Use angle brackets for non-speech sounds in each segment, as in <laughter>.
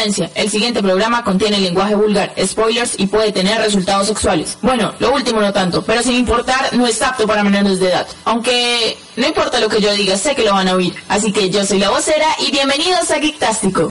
El siguiente programa contiene lenguaje vulgar, spoilers y puede tener resultados sexuales. Bueno, lo último no tanto, pero sin importar, no es apto para menores de edad. Aunque no importa lo que yo diga, sé que lo van a oír. Así que yo soy la vocera y bienvenidos a Geektástico.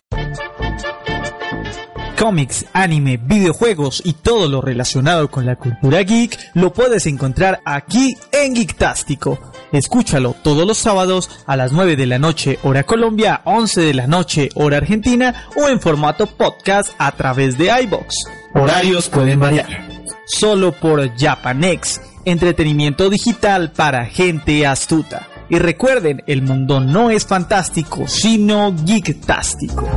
Cómics, anime, videojuegos y todo lo relacionado con la cultura geek lo puedes encontrar aquí en Geektástico. Escúchalo todos los sábados a las 9 de la noche hora Colombia, 11 de la noche hora Argentina o en formato podcast a través de iBox. Horarios pueden variar. Solo por Japanex, entretenimiento digital para gente astuta. Y recuerden, el mundo no es fantástico, sino geektástico.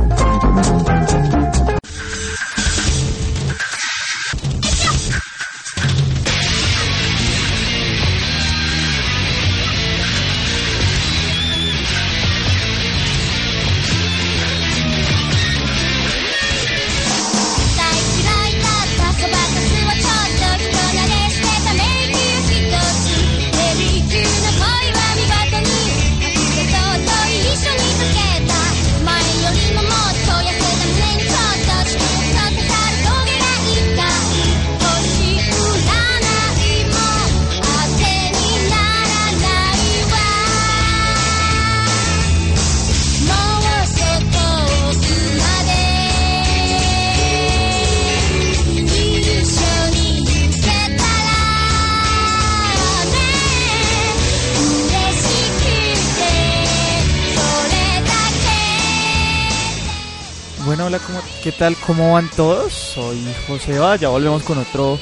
¿Qué tal? ¿Cómo van todos? Soy José ya volvemos con otro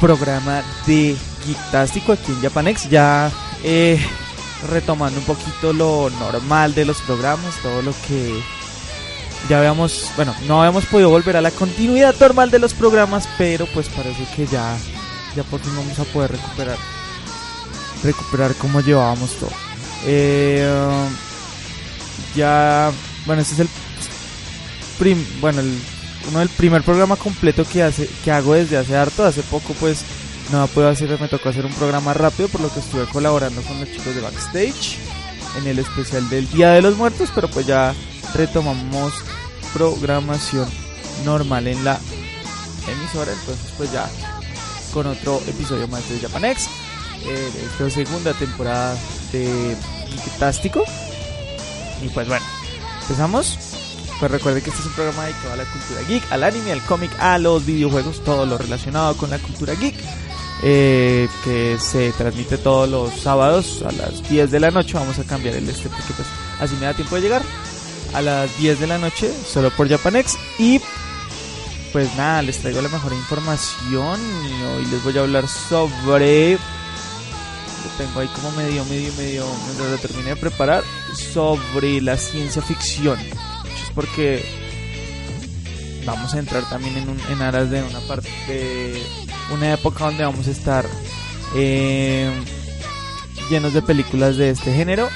programa de Geektástico aquí en Japanex, ya eh, retomando un poquito lo normal de los programas, todo lo que ya habíamos, bueno, no habíamos podido volver a la continuidad normal de los programas, pero pues parece que ya, ya por fin vamos a poder recuperar, recuperar cómo llevábamos todo. Eh, ya, bueno, este es el bueno, el, uno del primer programa completo que hace que hago desde hace harto, hace poco pues no puedo hacer, me tocó hacer un programa rápido por lo que estuve colaborando con los chicos de backstage en el especial del Día de los Muertos, pero pues ya retomamos programación normal en la emisora, entonces pues ya con otro episodio más de Japanex, eh, esta segunda temporada de Fantástico. Y pues bueno, empezamos. Pues recuerde que este es un programa dedicado a la cultura geek, al anime, al cómic, a los videojuegos, todo lo relacionado con la cultura geek. Eh, que se transmite todos los sábados a las 10 de la noche. Vamos a cambiar el este porque pues así me da tiempo de llegar. A las 10 de la noche, solo por Japanex. Y pues nada, les traigo la mejor información. Y hoy les voy a hablar sobre. Lo tengo ahí como medio, medio, medio. Mientras lo termine de preparar. Sobre la ciencia ficción porque vamos a entrar también en, un, en aras de una parte de una época donde vamos a estar eh, llenos de películas de este género.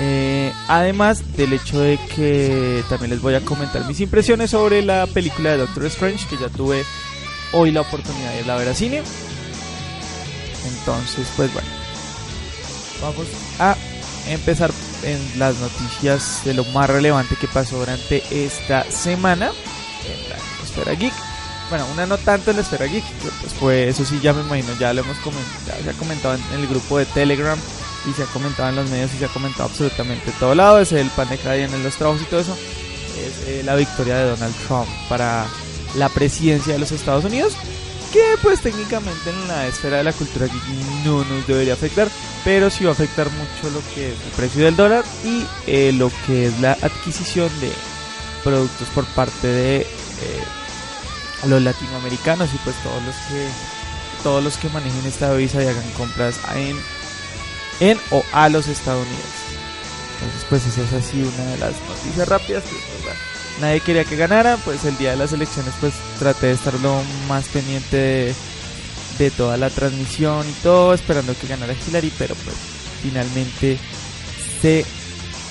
Eh, además del hecho de que también les voy a comentar mis impresiones sobre la película de Doctor Strange que ya tuve hoy la oportunidad de ir a ver a cine. Entonces, pues bueno, vamos a empezar en las noticias de lo más relevante que pasó durante esta semana en la esfera geek. Bueno, una no tanto en la esfera geek, pues fue eso sí ya me imagino, ya lo hemos comentado, se ha comentado en el grupo de Telegram y se ha comentado en los medios y se ha comentado absolutamente todo lado, es el pan de cada día en los trabajos y todo eso, es eh, la victoria de Donald Trump para la presidencia de los Estados Unidos que pues técnicamente en la esfera de la cultura no nos debería afectar, pero sí va a afectar mucho lo que es el precio del dólar y eh, lo que es la adquisición de productos por parte de eh, los latinoamericanos y pues todos los que todos los que manejen esta visa y hagan compras en en o a los estadounidenses. Entonces pues esa es así una de las noticias rápidas que nadie quería que ganara, pues el día de las elecciones pues traté de estar lo más pendiente de, toda la transmisión y todo, esperando que ganara Hillary, pero pues finalmente se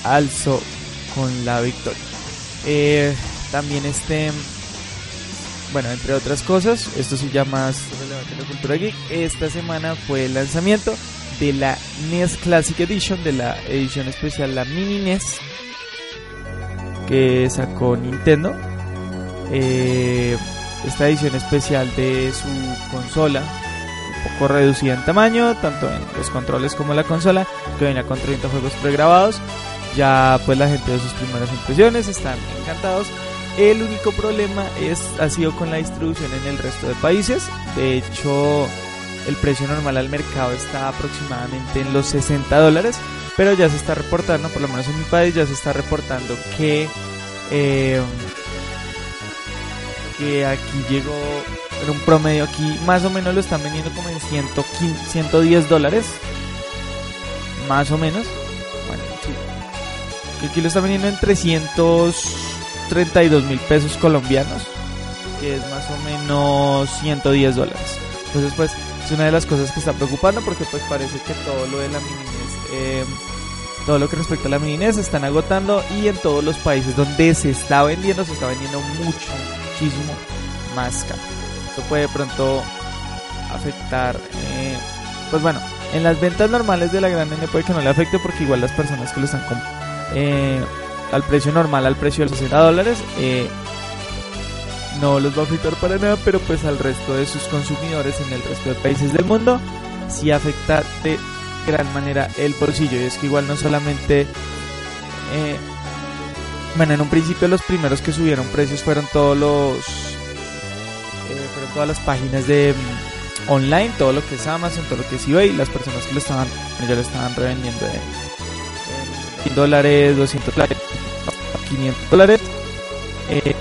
alzó con la victoria. Eh, también este, bueno, entre otras cosas, esto sí ya más relevante la cultura geek, esta semana fue el lanzamiento de la NES Classic Edition, de la edición especial, la Mini NES que sacó Nintendo. eh, esta edición especial de su consola, un poco reducida en tamaño, tanto en los controles como la consola, que venía con 30 juegos pregrabados. Ya pues la gente de sus primeras impresiones están encantados. El único problema es, ha sido con la distribución en el resto de países. De hecho, el precio normal al mercado está aproximadamente en los 60 dólares. Pero ya se está reportando, por lo menos en mi país, ya se está reportando que, eh, que aquí llegó en un promedio aquí, más o menos lo están vendiendo como en 115, 110 dólares. Más o menos. Bueno, sí. Aquí lo están vendiendo en 332 mil pesos colombianos. Que es más o menos 110 dólares. Entonces, pues, es una de las cosas que está preocupando porque pues parece que todo lo de la mini eh, todo lo que respecta a la mini se están agotando y en todos los países donde se está vendiendo se está vendiendo mucho, muchísimo más caro. Esto puede de pronto afectar, eh, pues bueno, en las ventas normales de la gran N puede que no le afecte porque igual las personas que lo están comprando eh, al precio normal, al precio de los 60 dólares, eh, no los va a afectar para nada, pero pues al resto de sus consumidores en el resto de países del mundo sí afecta de gran manera el bolsillo. Y es que igual no solamente... Eh, bueno, en un principio los primeros que subieron precios fueron todos los... Eh, fueron todas las páginas de mm, online, todo lo que es Amazon, todo lo que es eBay, las personas que lo estaban, ya lo estaban revendiendo en, 100 dólares, 200 dólares, 500 dólares. Eh,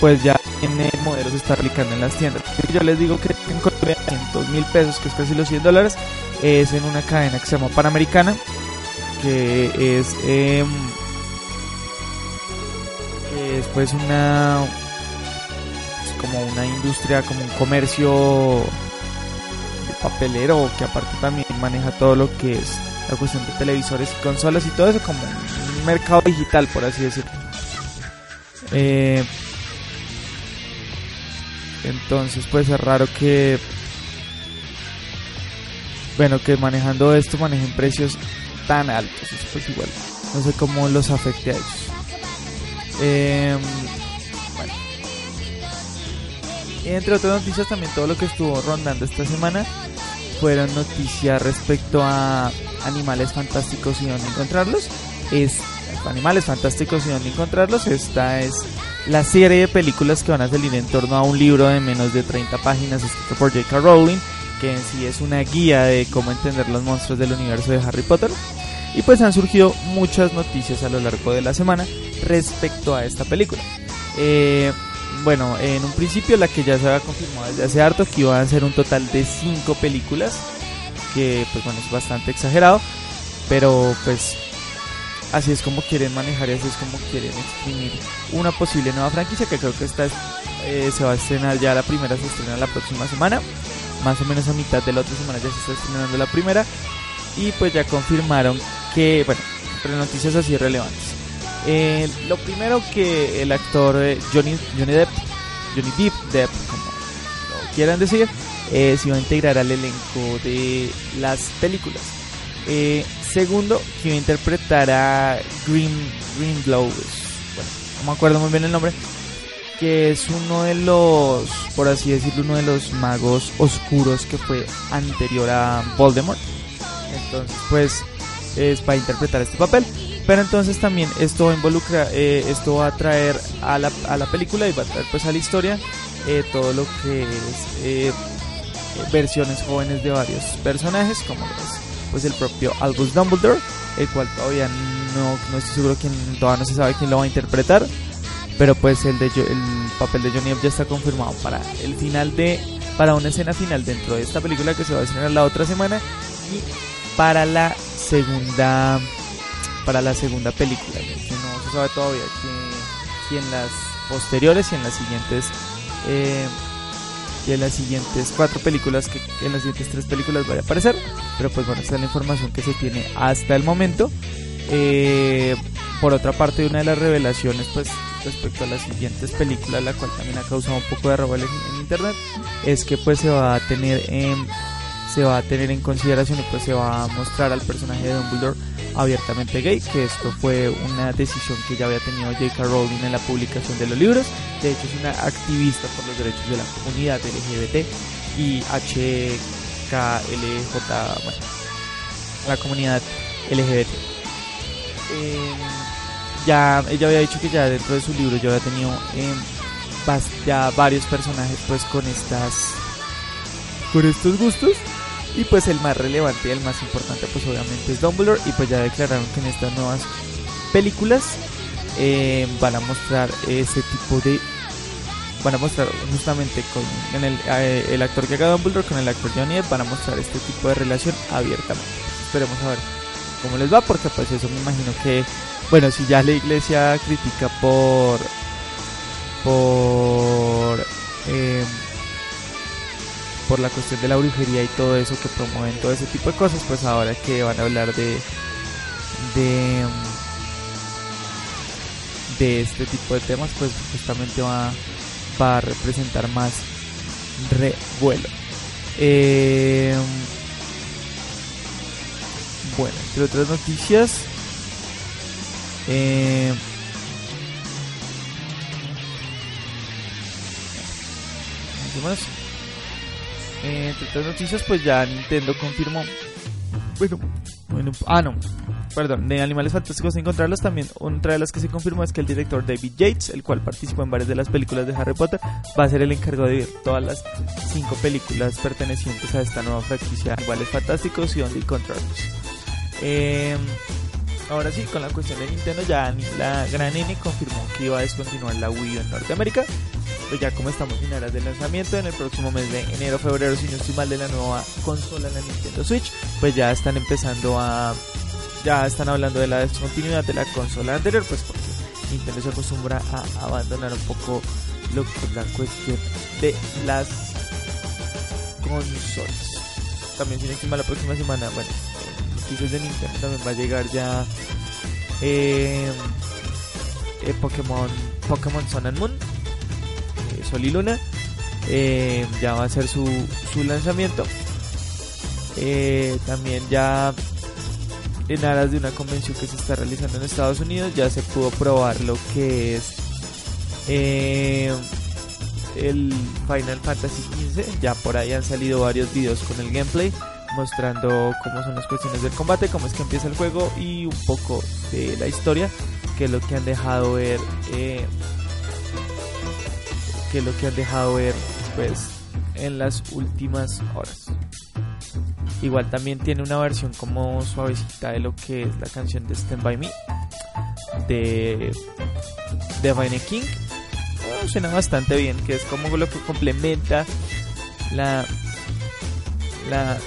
pues ya en el modelo se está aplicando en las tiendas. Yo les digo que en Colombia 2 mil pesos, que es casi los 100 dólares, es en una cadena que se llama Panamericana, que es, eh, que es pues una como una industria, como un comercio de papelero, que aparte también maneja todo lo que es la cuestión de televisores y consolas y todo eso, como un mercado digital, por así decirlo. Eh, entonces, pues es raro que, bueno, que manejando esto manejen precios tan altos. Eso pues igual, no sé cómo los afecte a ellos. Eh, bueno. Entre otras noticias, también todo lo que estuvo rondando esta semana fueron noticias respecto a animales fantásticos y dónde encontrarlos. Es Animales Fantásticos y dónde encontrarlos. Esta es la serie de películas que van a salir en torno a un libro de menos de 30 páginas escrito por J.K. Rowling, que en sí es una guía de cómo entender los monstruos del universo de Harry Potter. Y pues han surgido muchas noticias a lo largo de la semana respecto a esta película. Eh, bueno, en un principio la que ya se había confirmado desde hace harto que iban a ser un total de 5 películas, que pues bueno es bastante exagerado, pero pues así es como quieren manejar y así es como quieren exprimir una posible nueva franquicia que creo que esta eh, se va a estrenar ya la primera se estrena la próxima semana. Más o menos a mitad de la otra semana ya se está estrenando la primera. Y pues ya confirmaron que bueno entre noticias así relevantes. Eh, lo primero que el actor eh, Johnny, Johnny Depp Johnny Depp, Depp como lo quieran decir se va a integrar al elenco de las películas segundo, que iba a interpretar a Green, Greenblow, bueno, no me acuerdo muy bien el nombre, que es uno de los, por así decirlo, uno de los magos oscuros que fue anterior a Voldemort. Entonces, pues, es para interpretar este papel. Pero entonces también esto involucra, eh, esto va a traer a la, a la película y va a traer pues a la historia eh, todo lo que es versiones jóvenes de varios personajes, como los pues el propio Albus Dumbledore, el cual todavía no, no estoy seguro quién, todavía no se sabe quién lo va a interpretar, pero pues el, de, el papel de Johnny Depp ya está confirmado para el final de, para una escena final dentro de esta película que se va a estrenar la otra semana y para la segunda, para la segunda película, que no se sabe todavía si en las posteriores y en las siguientes eh, de las siguientes cuatro películas que en las siguientes tres películas vaya a aparecer pero pues bueno esta es la información que se tiene hasta el momento. Eh, por otra parte una de las revelaciones pues respecto a las siguientes películas la cual también ha causado un poco de revuelo en, internet es que pues se va a tener en se va a tener en consideración y pues se va a mostrar al personaje de Dumbledore abiertamente gay, que esto fue una decisión que ya había tenido J.K. Rowling en la publicación de los libros. De hecho, es una activista por los derechos de la comunidad LGBT y HKLJ, bueno, la comunidad LGBT. Em, ya ella había dicho que ya dentro de su libro yo había tenido eh, ya varios personajes pues con estas con estos gustos y pues el más relevante y el más importante pues obviamente es Dumbledore. Y pues ya declararon que en estas nuevas películas eh, van a mostrar ese tipo de van a mostrar justamente con el, eh, el actor que haga Dumbledore con el actor Johnny Depp van a mostrar este tipo de relación abiertamente. Esperemos a ver cómo les va porque pues eso me imagino que bueno si ya la iglesia critica por por eh, por la cuestión de la brujería y todo eso que promueven todo ese tipo de cosas, pues ahora que van a hablar de de de este tipo de temas, pues justamente va, va a representar más revuelo. Eh, bueno, entre otras noticias, eh, más? Eh, entre otras noticias, pues ya Nintendo confirmó. Bueno, bueno, ah, no, perdón, de Animales Fantásticos encontrarlos también. Otra de las que se confirmó es que el director David Yates, el cual participó en varias de las películas de Harry Potter, va a ser el encargado de todas las cinco películas pertenecientes a esta nueva franquicia Animales Fantásticos y Only Encontrarlos. Eh, ahora sí, con la cuestión de Nintendo, ya la gran N confirmó que iba a descontinuar la Wii en Norteamérica pues ya como estamos en aras de lanzamiento en el próximo mes de enero, febrero, si no estoy mal, de la nueva consola, la Nintendo Switch, pues ya están empezando a, ya están hablando de la descontinuidad de la consola anterior, pues porque Nintendo se acostumbra a abandonar un poco lo que la cuestión de las consolas. También sin encima la próxima semana, bueno, noticias de Nintendo también va a llegar ya eh, eh, Pokémon Pokémon Sun and Moon Sol y Luna. Eh, ya va a ser su, su lanzamiento. Eh, también ya en aras de una convención que se está realizando en Estados Unidos ya se pudo probar lo que es eh, el Final Fantasy XV. Ya por ahí han salido varios videos con el gameplay mostrando cómo son las cuestiones del combate, cómo es que empieza el juego y un poco de la historia, que es lo que han dejado ver que es lo que han dejado ver pues en las últimas horas. Igual también tiene una versión como suavecita de lo que es la canción de Stand By Me de de Vine King. Oh, suena bastante bien, que es como lo que complementa la la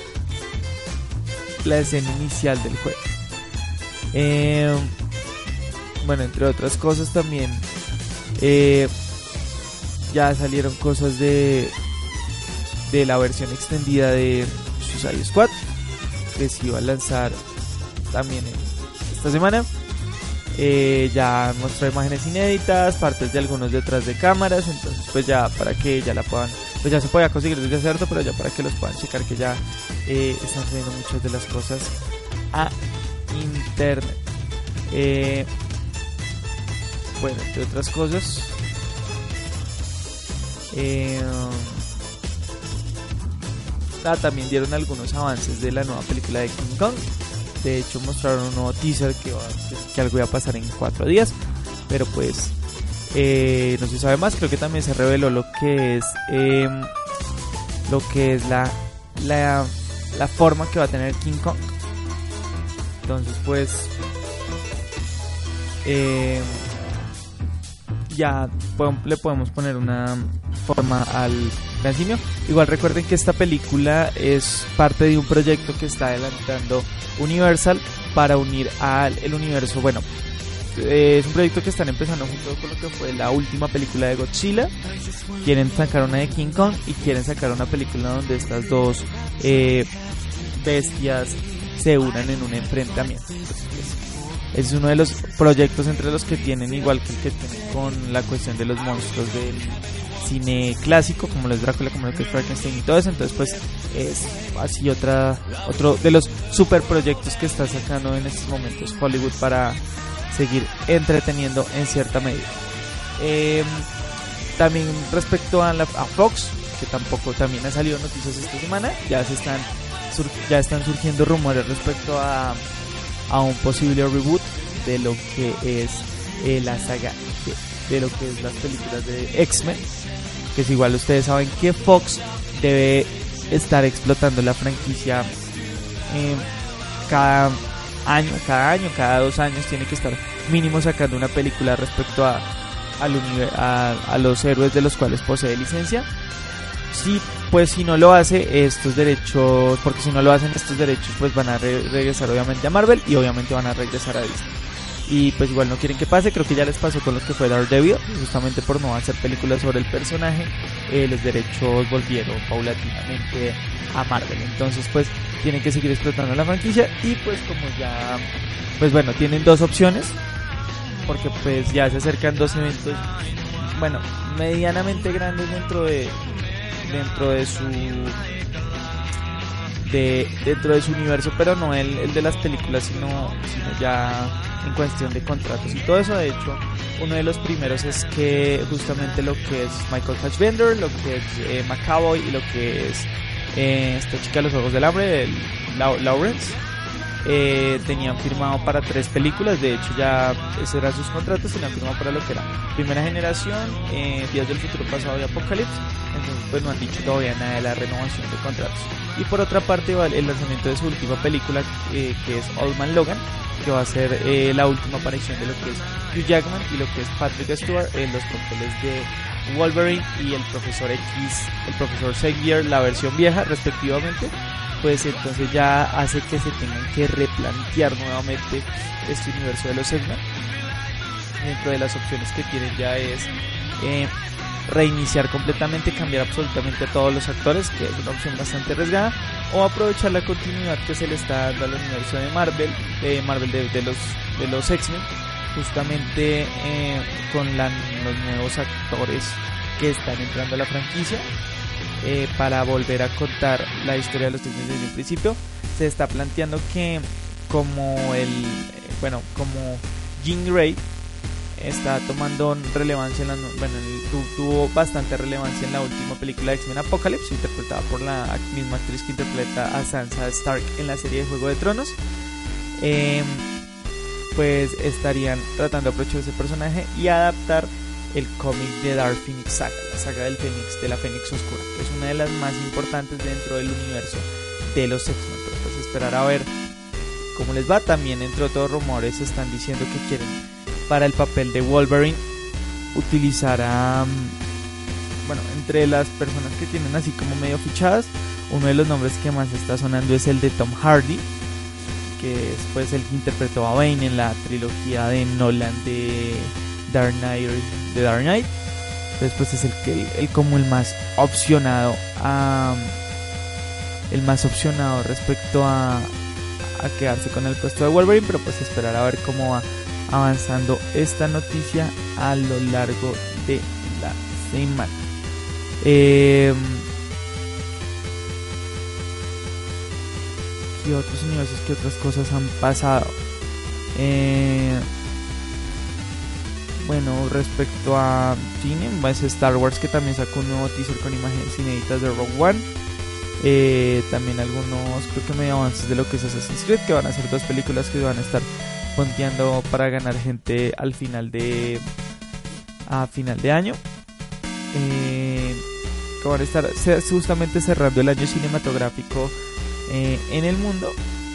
la escena inicial del juego. Eh, bueno, entre otras cosas también eh, ya salieron cosas de de la versión extendida de Suicide Squad que se iba a lanzar también esta semana. Eh, ya mostró imágenes inéditas partes de algunos detrás de cámaras entonces pues ya para que ya la puedan pues ya se podía conseguir desde cierto pero ya para que los puedan checar que ya eh, están subiendo muchas de las cosas a internet. Eh, bueno entre otras cosas eh, ah, también dieron algunos avances de la nueva película de King Kong. De hecho mostraron un nuevo teaser que, que algo iba a pasar en cuatro días. Pero pues eh, no se sabe más. Creo que también se reveló lo que es em, lo que es la, la, la forma que va a tener King Kong. Entonces pues eh, ya le podemos poner una forma al gran Igual recuerden que esta película es parte de un proyecto que está adelantando Universal para unir al el universo. Bueno, eh, es un proyecto que están empezando junto con lo que fue la última película de Godzilla. Quieren sacar una de King Kong y quieren sacar una película donde estas dos eh, bestias se unan en un enfrentamiento es uno de los proyectos entre los que tienen igual que el que tienen con la cuestión de los monstruos del cine clásico, como los Drácula, como lo es Frankenstein y todo eso. Entonces, pues es así otra, otro de los super proyectos que está sacando en estos momentos Hollywood para seguir entreteniendo en cierta medida. Em, también respecto a, la, Fox, que tampoco también ha salido noticias esta semana, ya se están ya están surgiendo rumores respecto a, a un posible reboot de lo que es eh, la saga de, lo que es las películas de X-Men. Que es igual, ustedes saben que Fox debe estar explotando la franquicia eh, cada año, cada año, cada dos años tiene que estar mínimo sacando una película respecto a, a, a los héroes de los cuales posee licencia. Sí, pues si no lo hace estos derechos, porque si no lo hacen estos derechos, pues van a regresar obviamente a Marvel y obviamente van a regresar a Disney y pues igual no quieren que pase, creo que ya les pasó con los que fue Daredevil, justamente por no hacer películas sobre el personaje, eh, los derechos volvieron paulatinamente a Marvel, entonces pues tienen que seguir explotando la franquicia y pues como ya, pues bueno, tienen dos opciones, porque pues ya se acercan dos eventos, bueno, medianamente grandes dentro de, dentro de su de, dentro de su universo, pero no el, el de las películas, sino, sino ya en cuestión de contratos y todo eso. De hecho, uno de los primeros es que justamente lo que es Michael Fassbender, lo que es eh, y lo que es eh, esta chica de los Juegos del Hambre, el, Lawrence, eh, tenían firmado para tres películas, de hecho ya eran sus contratos, tenían firmado para lo que era Primera Generación, eh, Días del Futuro Pasado y Apocalipsis, entonces pues no han dicho todavía nada de la renovación de contratos. Y por otra parte va el lanzamiento de su última película que es Old Man Logan, que va a ser eh, la última aparición de lo que es Hugh Jackman y lo que es Patrick Stewart en los papeles de Wolverine y el profesor X, el profesor Xavier, la versión vieja respectivamente, pues entonces ya hace que se tengan que replantear nuevamente este universo de los X-Men. Dentro de las opciones que tienen ya es eh, reiniciar completamente, cambiar absolutamente a todos los actores, que es una opción bastante arriesgada, o aprovechar la continuidad que se le está dando al universo de Marvel, de Marvel de, los de los X-Men, justamente eh, con los nuevos actores que están entrando a la franquicia. Eh, para volver a contar la historia de los X-Men desde el principio, se está planteando que como el, bueno, como Jean Grey está tomando relevancia en la, bueno, tuvo bastante relevancia en la última película de X-Men Apocalypse, interpretada por la misma actriz que interpreta a Sansa Stark en la serie de Juego de Tronos. Em, pues estarían tratando de aprovechar ese personaje y adaptar el cómic de Dark Phoenix Saga, la saga del Fénix, de la Fénix Oscura, que es una de las más importantes dentro del universo de los X-Men. pues esperar a ver cómo les va. También, entre otros rumores, están diciendo que quieren para el papel de Wolverine utilizará, mm, bueno, entre las personas que tienen así como medio fichadas, uno de los nombres que más está sonando es el de Tom Hardy, que es pues el que interpretó a Bane en la trilogía de Nolan de Dark Knight, de Dark Knight. Pues es el que el, como el más opcionado el más opcionado respecto a, a quedarse con el puesto de Wolverine, pero pues esperar a ver cómo va avanzando esta noticia a lo largo de la semana. Eh, ¿Qué otros universos, qué otras cosas han pasado? Eh, bueno, respecto a cine, es Star Wars que también sacó un nuevo teaser con imágenes inéditas de Rogue One. Eh, también algunos, creo que medio avances de lo que es Assassin's Creed, que van a ser dos películas que van a estar ponteando para ganar gente al final de a final de año eh, que van a estar justamente cerrando el año cinematográfico eh, en el mundo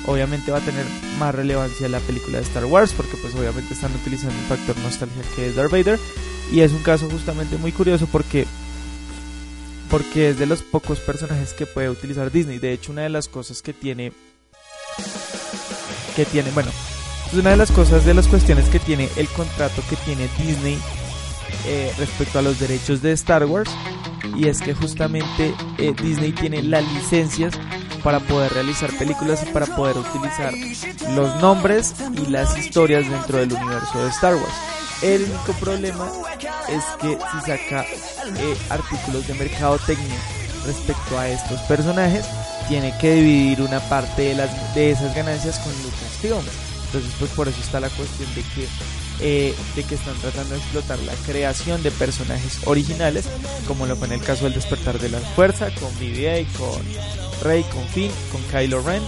obviamente va a tener más relevancia la película de Star Wars porque pues obviamente están utilizando el factor nostalgia que es Darth Vader y es un caso justamente muy curioso porque porque es de los pocos personajes que puede utilizar Disney de hecho una de las cosas que tiene que tiene bueno es una de las cosas, de las cuestiones que tiene el contrato que tiene Disney eh, respecto a los derechos de Star Wars. Y es que justamente eh, Disney tiene las licencias para poder realizar películas y para poder utilizar los nombres y las historias dentro del universo de Star Wars. El único problema es que si saca eh, artículos de mercadotecnia respecto a estos personajes, tiene que dividir una parte de, las, de esas ganancias con Lucasfilm. Entonces, pues por eso está la cuestión de que, eh, de que están tratando de explotar la creación de personajes originales, como lo fue en el caso del Despertar de la Fuerza, con BB-8, con Rey, con Finn, con Kylo Ren,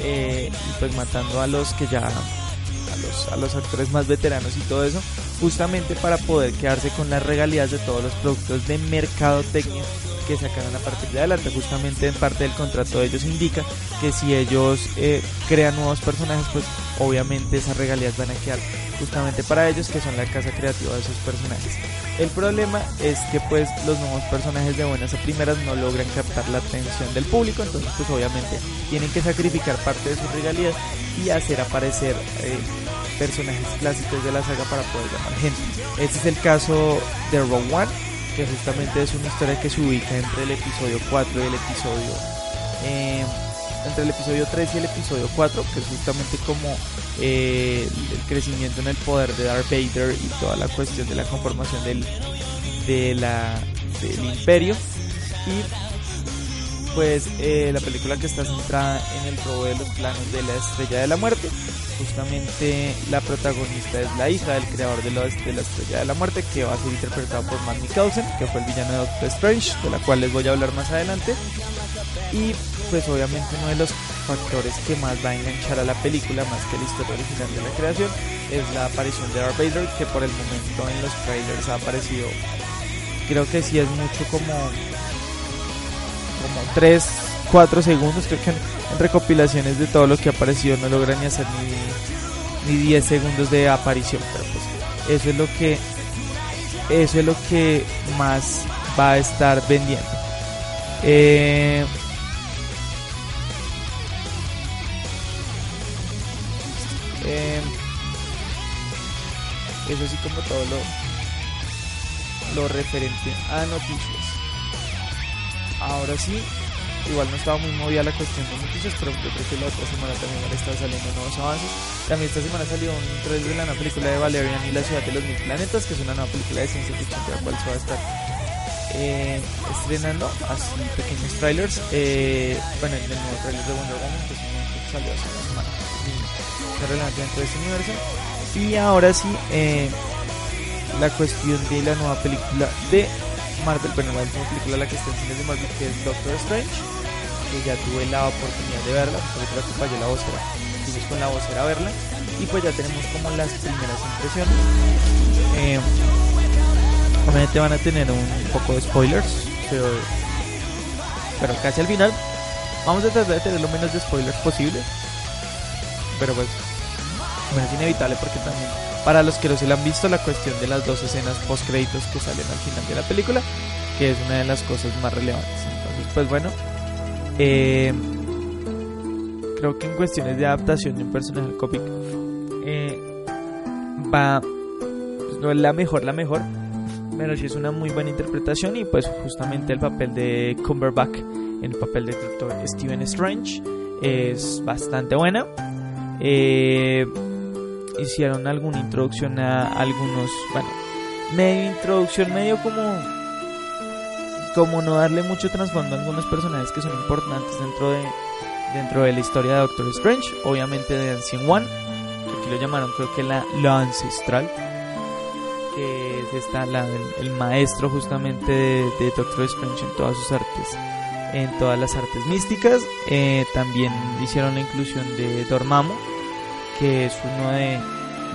eh, y pues matando a los que ya a los, a los actores más veteranos y todo eso, justamente para poder quedarse con las regalías de todos los productos de mercadotecnia que sacarán a partir de adelante. Justamente en parte del contrato de ellos indica que si ellos eh, crean nuevos personajes, pues obviamente esas regalías van a quedar justamente para ellos, que son la casa creativa de esos personajes. El problema es que pues los nuevos personajes de buenas a primeras no logran captar la atención del público, entonces pues obviamente tienen que sacrificar parte de sus regalías y hacer aparecer eh, personajes clásicos de la saga para poder llamar gente. Este es el caso de Rogue One que justamente es una historia que se ubica entre el episodio 4 y el episodio eh, entre el episodio 3 y el episodio 4 que es justamente como eh, el crecimiento en el poder de Darth Vader y toda la cuestión de la conformación del, de la, del imperio y pues eh, la película que está centrada en el robo de los planos de la estrella de la muerte justamente la protagonista es la hija del creador de, la Estrella de la Muerte, que va a ser interpretado por Matt Mikkelsen, que fue el villano de Doctor Strange, de la cual les voy a hablar más adelante. Y pues obviamente uno de los factores que más va a enganchar a la película, más que la historia original de la creación, es la aparición de Darth Vader, que por el momento en los trailers ha aparecido, creo que sí es mucho como, como 3, 4 segundos, creo que en, recopilaciones de todo lo que ha aparecido no logran ni hacer ni, ni 10 segundos de aparición, pero pues eso es lo que eso es lo que más va a estar vendiendo. Eh, eh, eso así como todo lo, lo referente a noticias. Ahora sí, Igual no estaba muy movida la cuestión de noticias, pero yo creo que la otra semana también van a saliendo nuevos avances. También esta semana salió un trailer de la nueva película de Valerian y la ciudad de los mil planetas, que es una nueva película de ciencia ficción de la cual se va a estar eh, estrenando así pequeños trailers. Eh, bueno, el nuevo trailer de Wonder Woman, que, salió hace una semana, y relevante dentro de este universo. Y ahora sí, eh, la cuestión de la nueva película de Marvel, bueno, la última película la que está en cines de Marvel, que es Doctor Strange que ya tuve la oportunidad de verla, porque la acompañé la vocera, fuimos con la vocera a verla y pues ya tenemos como las primeras impresiones. Obviamente van a tener un poco de spoilers, pero, casi al final vamos a tratar de tener lo menos de spoilers posible. Pero pues, bueno, es inevitable porque también para los que no se la han visto la cuestión de las dos escenas post créditos que salen al final de la película, que es una de las cosas más relevantes. Entonces, pues bueno, eh, creo que en cuestiones de adaptación de un personaje eh, va pues, no es la mejor la mejor pero sí es una muy buena interpretación y pues justamente el papel de Cumberbatch en el papel de Doctor Stephen Strange es bastante buena. Eh, hicieron alguna introducción a algunos bueno medio introducción medio como como no darle mucho trasfondo a algunos personajes que son importantes dentro de dentro de la historia de Doctor Strange, obviamente de Ancient One, que aquí lo llamaron creo que la, ancestral, que es esta, la, el, maestro justamente de, Doctor Strange en todas sus artes, en todas las artes místicas. Eh, también hicieron la inclusión de Dormammu, que es uno de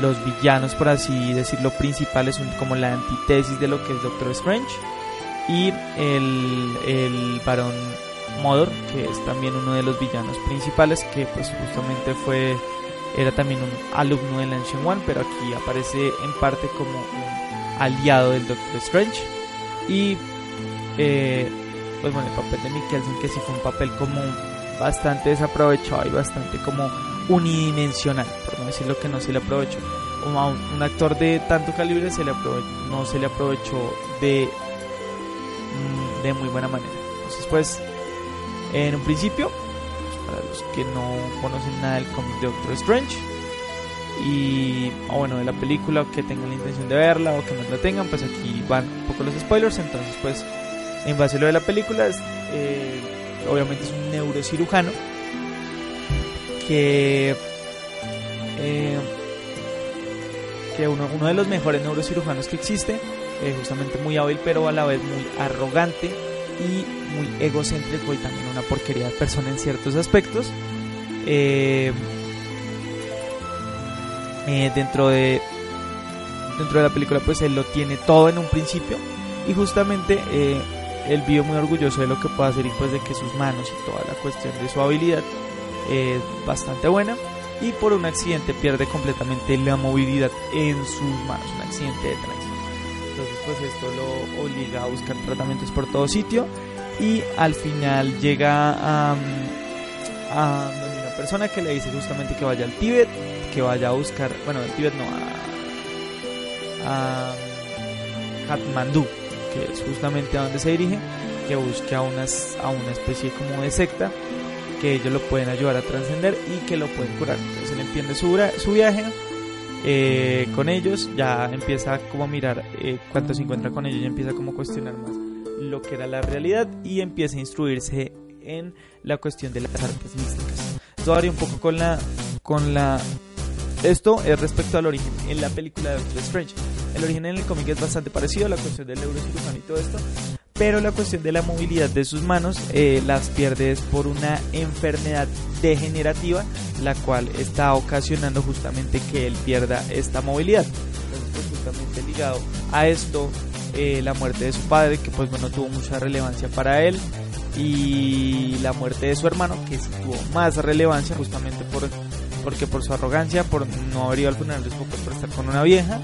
los villanos, por así decirlo, principales, como la antítesis de lo que es Doctor Strange y el, el varón Modor, que es también uno de los villanos principales, que pues justamente fue, era también un alumno del Ancient One, pero aquí aparece en parte como un aliado del Doctor Strange. Y eh, pues bueno, el papel de Mikkelsen, que sí fue un papel como bastante desaprovechado y bastante como unidimensional, por no decir lo que no se le aprovechó. A un, actor de tanto calibre se le no se le aprovechó de de muy buena manera. Entonces, pues, en un principio, para los que no conocen nada del cómic de Doctor Strange, y o bueno de la película que tengan la intención de verla o que no la tengan pues aquí van un poco los spoilers entonces pues en base a lo de la película eh, obviamente es un neurocirujano que eh, que uno, uno de los mejores neurocirujanos que existe eh, justamente muy hábil pero a la vez muy arrogante y muy egocéntrico y también una porquería de persona en ciertos aspectos. Eh, eh, dentro de dentro de la película pues él lo tiene todo en un principio y justamente eh, él vive muy orgulloso de lo que puede hacer y pues de que sus manos y toda la cuestión de su habilidad es bastante buena y por un accidente pierde completamente la movilidad en sus manos, un accidente de tránsito. Entonces pues esto lo obliga a buscar tratamientos por todo sitio y al final llega a, a una persona que le dice justamente que vaya al Tíbet que vaya a buscar, bueno, el Tíbet no, a, a Kathmandú, que es justamente a donde se dirige, que busque a, unas, a una especie como de secta que ellos lo pueden ayudar a trascender y que lo pueden curar. Entonces él empieza su, su viaje eh, con ellos, ya empieza como a mirar eh, cuánto se encuentra con ellos y empieza como a cuestionar más lo que era la realidad y empieza a instruirse en la cuestión de las artes místicas. Esto un poco con la, con la esto es respecto al origen en la película de Doctor Strange. El origen en el cómic es bastante parecido la cuestión del neurocirujano y todo esto, pero la cuestión de la movilidad de sus manos eh, las pierde por una enfermedad degenerativa, la cual está ocasionando justamente que él pierda esta movilidad. Entonces, pues, justamente ligado a esto, eh, la muerte de su padre, que pues bueno tuvo mucha relevancia para él, y la muerte de su hermano, que tuvo más relevancia justamente por porque por su arrogancia, por no haber ido al funeral de su por estar con una vieja,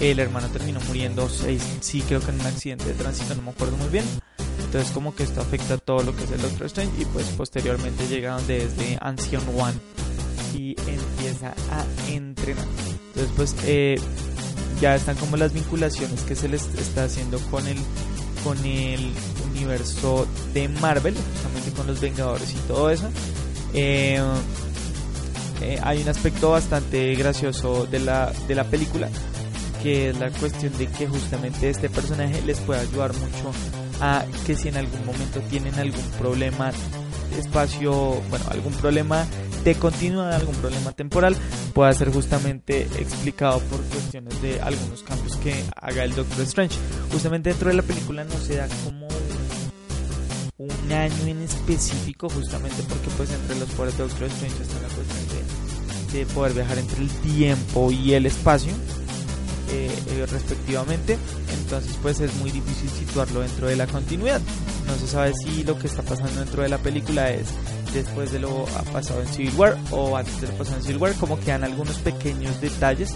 el hermano terminó muriendo, sí creo que en un accidente de tránsito, no me acuerdo muy bien. Entonces como que esto afecta a todo lo que es el Doctor Strange y pues posteriormente llega donde es de Ancient One y empieza a entrenar. Entonces pues eh, ya están como las vinculaciones que se les está haciendo con el con el universo de Marvel, justamente con los Vengadores y todo eso. Eh, eh, hay un aspecto bastante gracioso de la, de la película, que es la cuestión de que justamente este personaje les puede ayudar mucho a que si en algún momento tienen algún problema espacio, bueno, algún problema de continuidad, algún problema temporal, pueda ser justamente explicado por cuestiones de algunos cambios que haga el Doctor Strange. Justamente dentro de la película no se da como un año en específico, justamente porque pues entre los poderes de Doctor Strange está la cuestión de, poder viajar entre el tiempo y el espacio. Eh, eh, respectivamente entonces pues es muy difícil situarlo dentro de la continuidad no se sabe si lo que está pasando dentro de la película es después de lo ha pasado en Civil War o antes de lo pasado en Civil War como que dan algunos pequeños detalles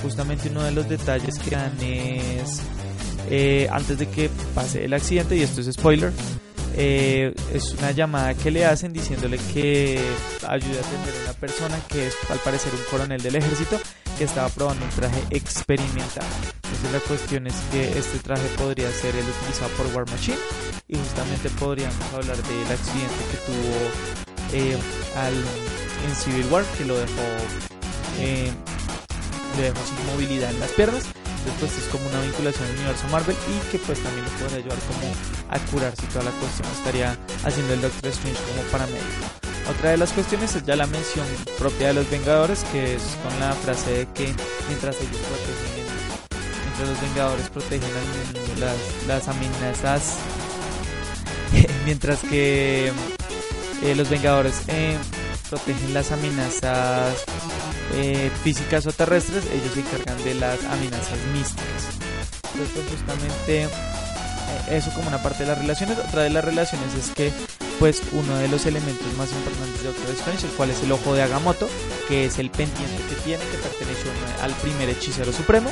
justamente uno de los detalles que dan es eh, antes de que pase el accidente y esto es spoiler eh, es una llamada que le hacen diciéndole que ayude a atender a una persona que es al parecer un coronel del ejército que estaba probando un traje experimental. Entonces la cuestión es que este traje podría ser el utilizado por War Machine y justamente podríamos hablar del accidente que tuvo eh, al, en Civil War que lo dejó, eh, le dejó sin movilidad en las piernas pues es como una vinculación al universo Marvel y que pues también le puede ayudar como a curarse toda la cuestión estaría haciendo el Doctor Strange como paramédico. Otra de las cuestiones es ya la mención propia de los Vengadores que es con la frase de que mientras ellos protegen mientras los Vengadores protegen las, las amenazas <laughs> mientras que eh, los Vengadores eh, protegen las amenazas eh, físicas o terrestres, ellos se encargan de las amenazas místicas. Entonces, pues, justamente eh, eso como una parte de las relaciones. Otra de las relaciones es que pues uno de los elementos más importantes de Doctor Strange, el cual es el ojo de Agamotto, que es el pendiente que tiene, que pertenece al primer hechicero supremo,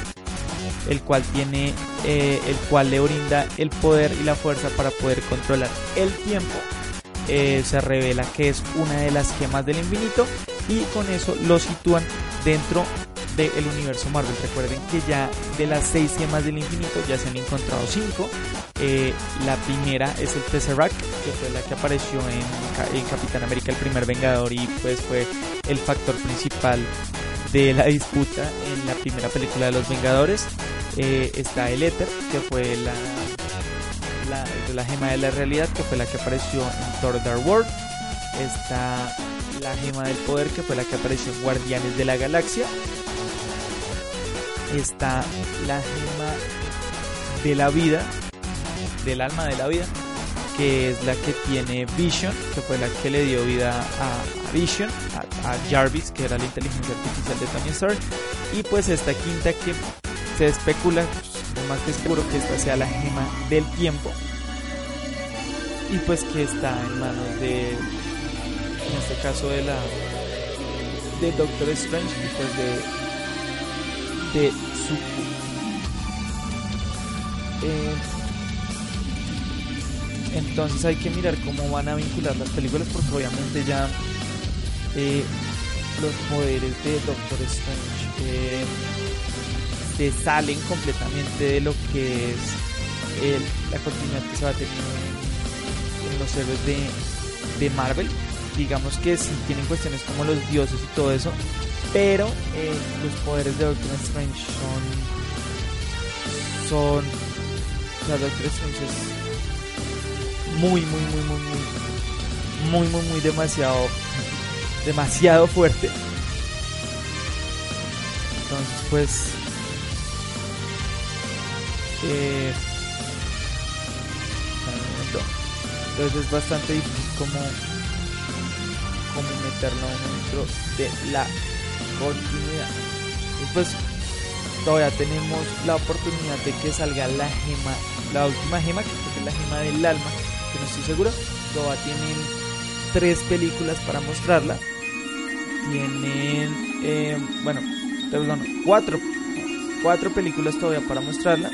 el cual tiene, eh, el cual le brinda el poder y la fuerza para poder controlar el tiempo eh, se revela que es una de las gemas del infinito y con eso lo sitúan dentro del universo Marvel. Recuerden que ya de las seis gemas del infinito ya se han encontrado cinco. Eh, la primera es el Tesseract, que fue la que apareció en, Capitán América, el primer Vengador, y pues fue el factor principal de la disputa en la primera película de Los Vengadores. Eh, está el Éter, que fue la, la, gema de la realidad, que fue la que apareció en Thor Dark World. Está la gema del poder, que fue la que apareció en Guardianes de la Galaxia. Está la gema de la vida, del alma de la vida, que es la que tiene Vision, que fue la que le dio vida a, Vision, a, Jarvis, que era la inteligencia artificial de Tony Stark, y pues esta quinta que se especula, más que seguro que esta sea la gema del tiempo, y pues que está en manos de, en este caso de la de Doctor Strange y pues de de su eh, entonces hay que mirar cómo van a vincular las películas porque obviamente ya eh, los poderes de Doctor Strange eh, se salen completamente de lo que es la continuidad que se va a tener en, los héroes de, de, Marvel. Digamos que sí tienen cuestiones como los dioses y todo eso, pero eh, los poderes de Doctor Strange son. son. O sea, Doctor Strange es muy, muy, muy, muy, muy, muy, muy, muy demasiado, demasiado fuerte. Entonces, pues, eh, entonces es bastante difícil como, como meterlo dentro de la continuidad. Y pues todavía tenemos la oportunidad de que salga la gema, la última gema, que es la gema del alma, no estoy seguro. Todavía tienen tres películas para mostrarla. Tienen, eh, bueno, perdón, cuatro, cuatro películas todavía para mostrarla.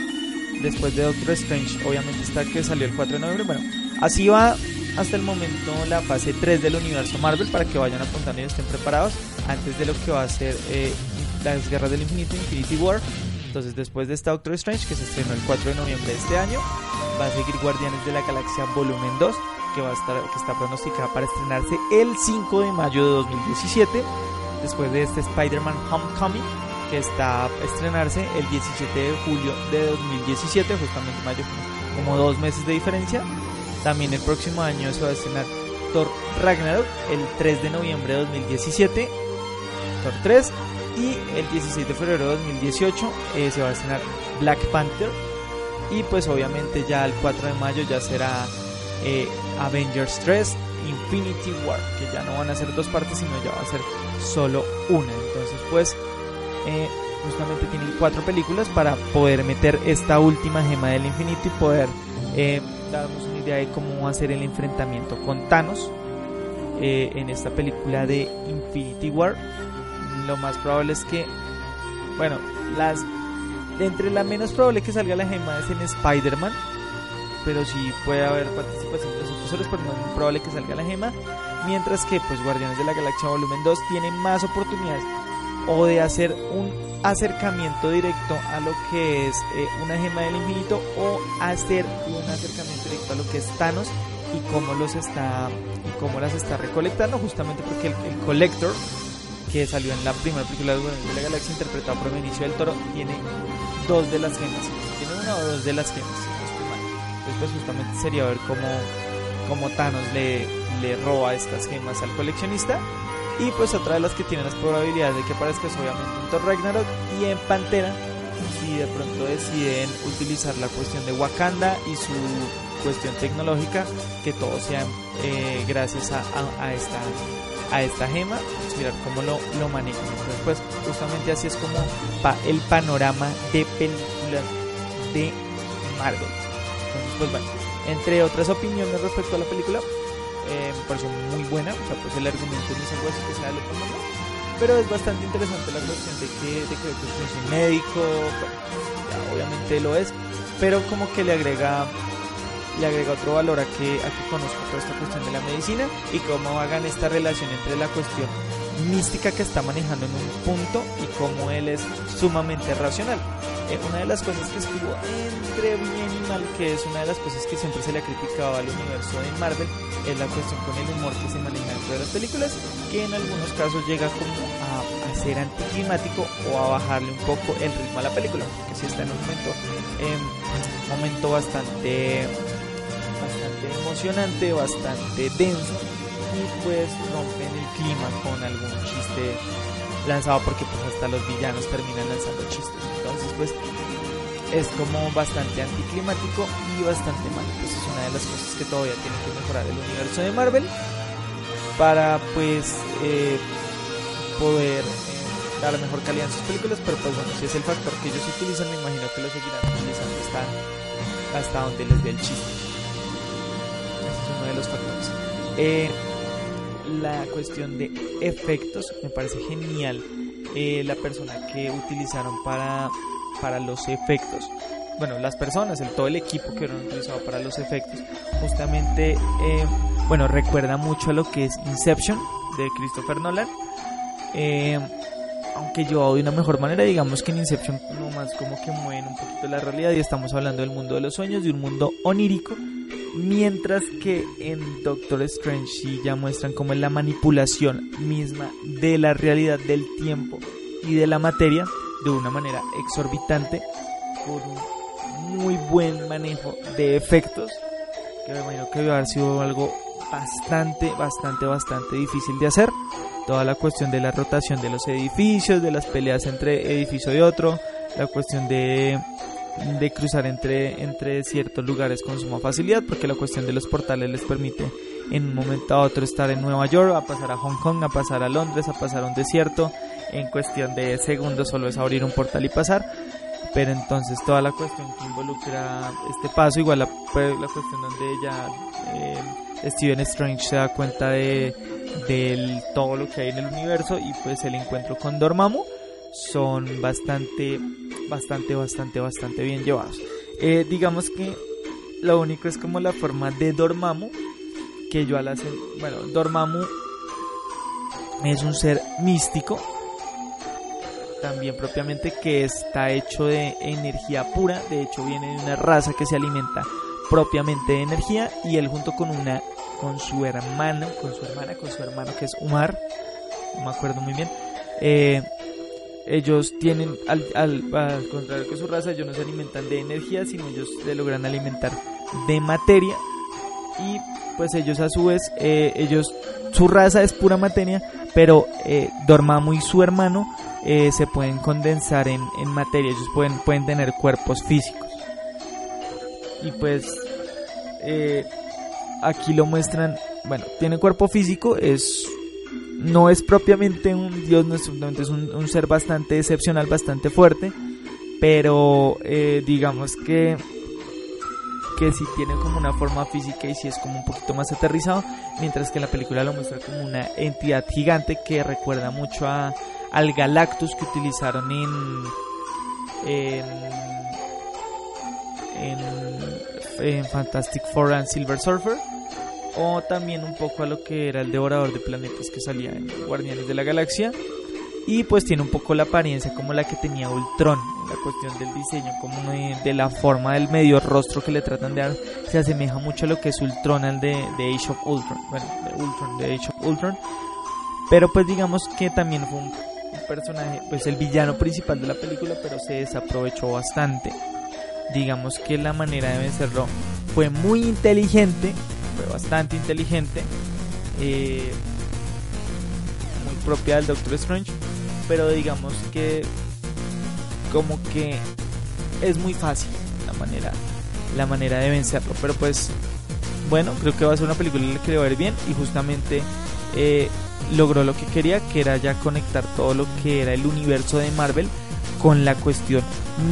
Después de Doctor Strange, obviamente está que salió el 4 de noviembre. Bueno, así va hasta el momento la fase 3 del universo Marvel para que vayan apuntando y estén preparados antes de lo que va a ser eh, las guerras del infinito, Infinity War. Entonces, después de esta Doctor Strange, que se estrenó el 4 de noviembre de este año, va a seguir Guardianes de la Galaxia Volumen 2, que, va a estar, que está pronosticada para estrenarse el 5 de mayo de 2017. Después de este Spider-Man Homecoming, que está a estrenarse el 17 de julio de 2017, justamente mayo, como dos meses de diferencia. También el próximo año se va a estrenar Thor Ragnarok el 3 de noviembre de 2017. Thor 3 y el 16 de febrero de 2018 eh, se va a estrenar Black Panther y pues obviamente ya el 4 de mayo ya será eh, Avengers 3 Infinity War, que ya no van a ser dos partes, sino ya va a ser solo una. Entonces pues eh, justamente tienen cuatro películas para poder meter esta última gema del infinito y poder eh, darnos una idea de cómo va a ser el enfrentamiento con Thanos en esta película de Infinity War. Lo más probable es que, bueno, las entre la menos probable que salga la gema es en Spider-Man. Pero sí puede haber participación de los profesores, pero no es muy probable que salga la gema. Mientras que pues Guardianes de la Galaxia Volumen 2 tiene más oportunidades o de hacer un acercamiento directo a lo que es eh, una gema del infinito o hacer un acercamiento directo a lo que es Thanos y cómo los está y cómo las está recolectando justamente porque el, Collector que salió en la primera película de la Galaxia interpretado por Benicio del Toro tiene dos de las gemas. Tiene una o dos de las gemas, Después justamente sería ver cómo, cómo Thanos le, le roba estas gemas al coleccionista. Y pues otra de las que tiene las probabilidades de que aparezca es obviamente en Thor Ragnarok y en Pantera. Si de pronto deciden utilizar la cuestión de Wakanda y su cuestión tecnológica, que todo sea eh, gracias a, esta a esta gema, mirar cómo lo, lo manejan. Entonces, pues justamente así es como va el panorama de películas de Marvel. Entonces, pues bueno, entre otras opiniones respecto a la película, eh, me pareció muy buena, o sea, pues el argumento no es algo así que sea otro mundo, pero es bastante interesante la cuestión de que, de que es un médico, obviamente lo es, pero como que le agrega le agrega otro valor a que, a que conozca toda esta cuestión de la medicina y cómo hagan esta relación entre la cuestión mística que está manejando en un punto y cómo él es sumamente racional. Eh, una de las cosas que estuvo cree bien y mal, que es una de las cosas que siempre se le ha criticado al universo de Marvel, es la cuestión con el humor que se maneja dentro de las películas, que en algunos casos llega como a, ser anticlimático o a bajarle un poco el ritmo a la película, porque si está en un momento, eh, momento bastante, bastante emocionante, bastante denso, y pues rompen el clima con algún chiste lanzado porque pues hasta los villanos terminan lanzando chistes. Entonces pues es como bastante anticlimático y bastante malo. Pues es una de las cosas que todavía tiene que mejorar el universo de Marvel para pues eh, poder eh, dar mejor calidad en sus películas. Pero pues bueno, si es el factor que ellos utilizan, me imagino que lo seguirán utilizando hasta, hasta donde les dé el chiste. Ese es uno de los factores. Eh, la cuestión de efectos me parece genial la persona que utilizaron para para los efectos. Bueno, las personas, el, todo el equipo que eran utilizado para los efectos, justamente, eh, bueno, recuerda mucho a lo que es Inception de Christopher Nolan. Eh, aunque llevado de una mejor manera, digamos que en Inception no más como que mueven un poquito la realidad y estamos hablando del mundo de los sueños, de un mundo onírico, mientras que en Doctor Strange sí ya muestran como la manipulación misma de la realidad del tiempo y de la materia de una manera exorbitante con un muy buen manejo de efectos que me imagino que debe haber sido algo bastante, bastante, bastante difícil de hacer. Toda la cuestión de la rotación de los edificios, de las peleas entre edificio y otro, la cuestión de, de cruzar entre, entre ciertos lugares con suma facilidad, porque la cuestión de los portales les permite en un momento a otro estar en Nueva York, a pasar a Hong Kong, a pasar a Londres, a pasar a un desierto, en cuestión de segundos solo es abrir un portal y pasar. Pero entonces toda la cuestión que involucra este paso, igual la, pues, la cuestión donde ya eh, Steven Strange se da cuenta de, todo lo que hay en el universo y pues el encuentro con Dormammu son bastante, bastante, bastante, bastante bien llevados. Eh, digamos que lo único es como la forma de Dormammu que yo al hacer, bueno, Dormammu es un ser místico también propiamente que está hecho de energía pura, de hecho viene de una raza que se alimenta propiamente de energía y él junto con una con su hermano, con su hermana, con su hermano que es Umar, no me acuerdo muy bien, eh, ellos tienen, al, al, contrario que su raza, ellos no se alimentan de energía, sino ellos se logran alimentar de materia. Y pues ellos a su vez, eh, ellos, su raza es pura materia, pero eh, Dormammu y su hermano eh, se pueden condensar en, en, materia, ellos pueden, pueden tener cuerpos físicos. Y pues eh, aquí lo muestran, bueno, tiene cuerpo físico, es no es propiamente un dios, no es, es un, ser bastante excepcional, bastante fuerte, pero eh, digamos que que si tiene como una forma física y si es como un poquito más aterrizado, mientras que la película lo muestra como una entidad gigante que recuerda mucho a, al Galactus que utilizaron en, en, Fantastic Four and Silver Surfer o también un poco a lo que era el devorador de planetas que salía en Guardianes de la Galaxia y pues tiene un poco la apariencia como la que tenía Ultron en la cuestión del diseño como de, la forma del medio rostro que le tratan de dar se asemeja mucho a lo que es Ultron al de, de Age of Ultron de Ultron de Age of Ultron pero pues digamos que también fue un personaje, pues el villano principal de la película, pero se desaprovechó bastante. Digamos que la manera de vencerlo fue muy inteligente, fue bastante inteligente, eh, muy propia del Doctor Strange, pero digamos que como que es muy fácil la manera, la manera de vencerlo, pero pues bueno, creo que va a ser una película que le va a ir bien y justamente eh, logró lo que quería, que era ya conectar todo lo que era el universo de Marvel con la cuestión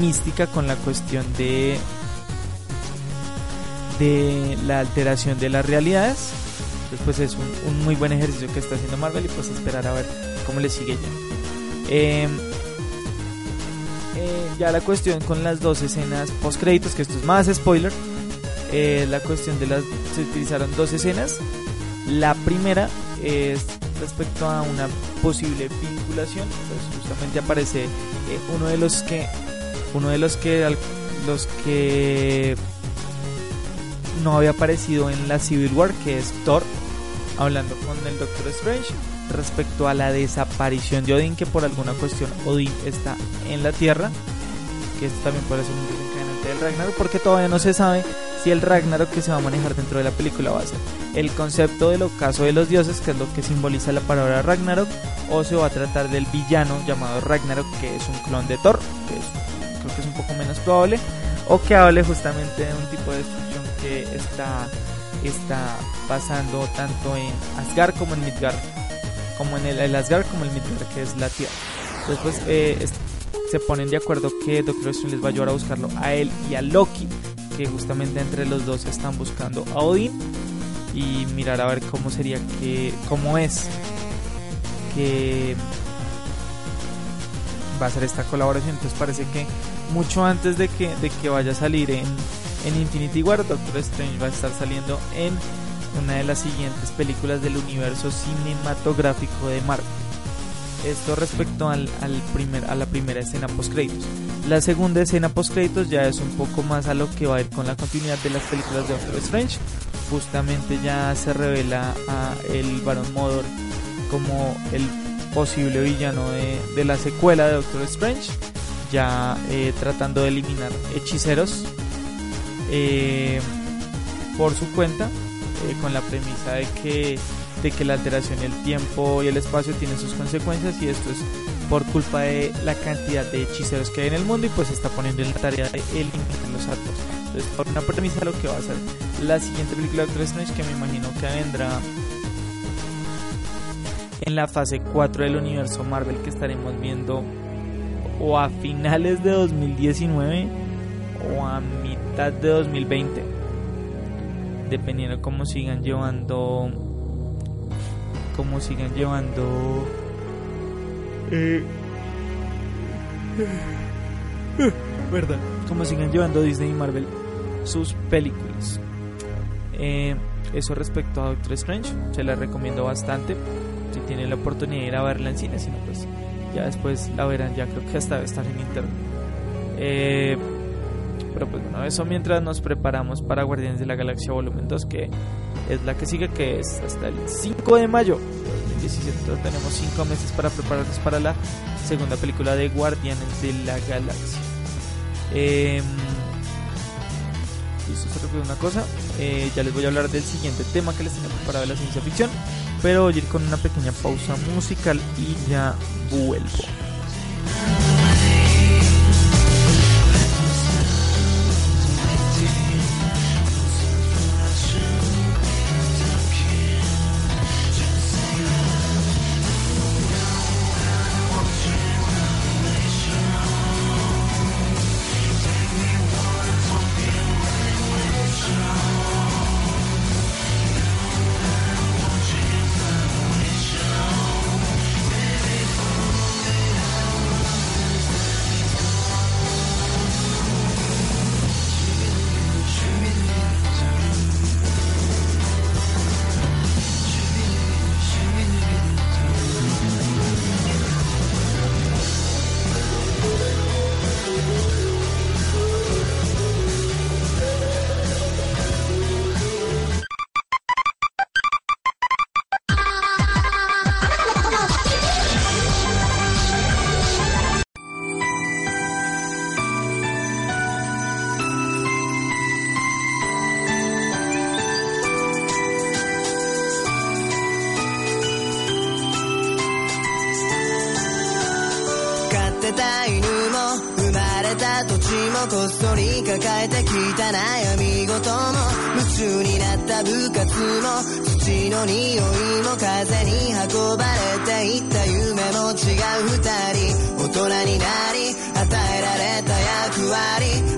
mística, con la cuestión de de la alteración de las realidades. Después es un, muy buen ejercicio que está haciendo Marvel y pues esperar a ver cómo le sigue ya. Em, eh, ya la cuestión con las dos escenas post créditos, que esto es más spoiler. Eh, la cuestión de las se utilizaron dos escenas. La primera es respecto a una posible vinculación, pues justamente aparece eh, uno de los que uno de los que los que no había aparecido en la Civil War, que es Thor, hablando con el Doctor Strange respecto a la desaparición de Odin, que por alguna cuestión Odin está en la Tierra, que esto también ser un desencadenante del Ragnarok, porque todavía no se sabe si el Ragnarok que se va a manejar dentro de la película va a ser el concepto del ocaso de los dioses, que es lo que simboliza la palabra Ragnarok, o se va a tratar del villano llamado Ragnarok, que es un clon de Thor, que creo que es un poco menos probable, o que hable justamente de un tipo de destrucción que está, está pasando tanto en Asgard como en Midgard, como en el, Asgard como en Midgard, que es la Tierra. Después eh, se ponen de acuerdo que Doctor Strange les va a ayudar a buscarlo a él y a Loki, que justamente entre los dos están buscando a Odin y mirar a ver cómo sería que, cómo es que va a ser esta colaboración. Entonces parece que mucho antes de que, de que vaya a salir en, en Infinity War, Doctor Strange va a estar saliendo en una de las siguientes películas del universo cinematográfico de Marvel. Esto respecto al, al primer, a la primera escena post créditos. La segunda escena post créditos ya es un poco más a lo que va a ir con la continuidad de las películas de Doctor Strange. Justamente ya se revela a el Baron Modor como el posible villano de, de la secuela de Doctor Strange ya eh, tratando de eliminar hechiceros eh, por su cuenta, eh, con la premisa de que, de que la alteración del tiempo y el espacio tienen sus consecuencias y esto es por culpa de la cantidad de hechiceros que hay en el mundo y pues está poniendo en la tarea de eliminar los actos. Entonces, por una premisa lo que va a ser la siguiente película de Doctor Strange que me imagino que vendrá en la fase 4 del universo Marvel que estaremos viendo o a finales de 2019 o a mitad de 2020 dependiendo cómo sigan llevando cómo sigan llevando eh, verdad cómo sigan llevando Disney y Marvel sus películas. Eh, eso respecto a Doctor Strange se la recomiendo bastante. Si tienen la oportunidad de ir a verla en cine si no pues ya después la verán, ya creo que hasta estar en internet. Eh, pero pues bueno, eso mientras nos preparamos para Guardianes de la Galaxia Volumen 2, que es la que sigue, que es hasta el 5 de mayo de 2017. Entonces tenemos 5 meses para prepararnos para la segunda película de Guardianes de la Galaxia. Eh, listo, se una cosa. Eh, ya les voy a hablar del siguiente tema que les tengo preparado de la ciencia ficción. Pero voy a ir con una pequeña pausa musical y ya vuelvo. の匂いも風に運ばれていった夢も違う二人。大人になり与えられた役割。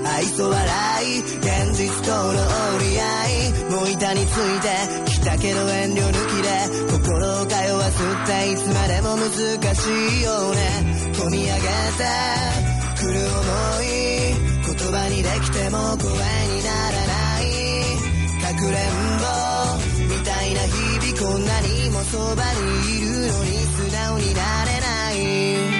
愛想笑い現実との折り合い。もう板についてきたけど遠慮抜きで心を通わすっていつまでも難しいよね。そばにいるのに素直になれない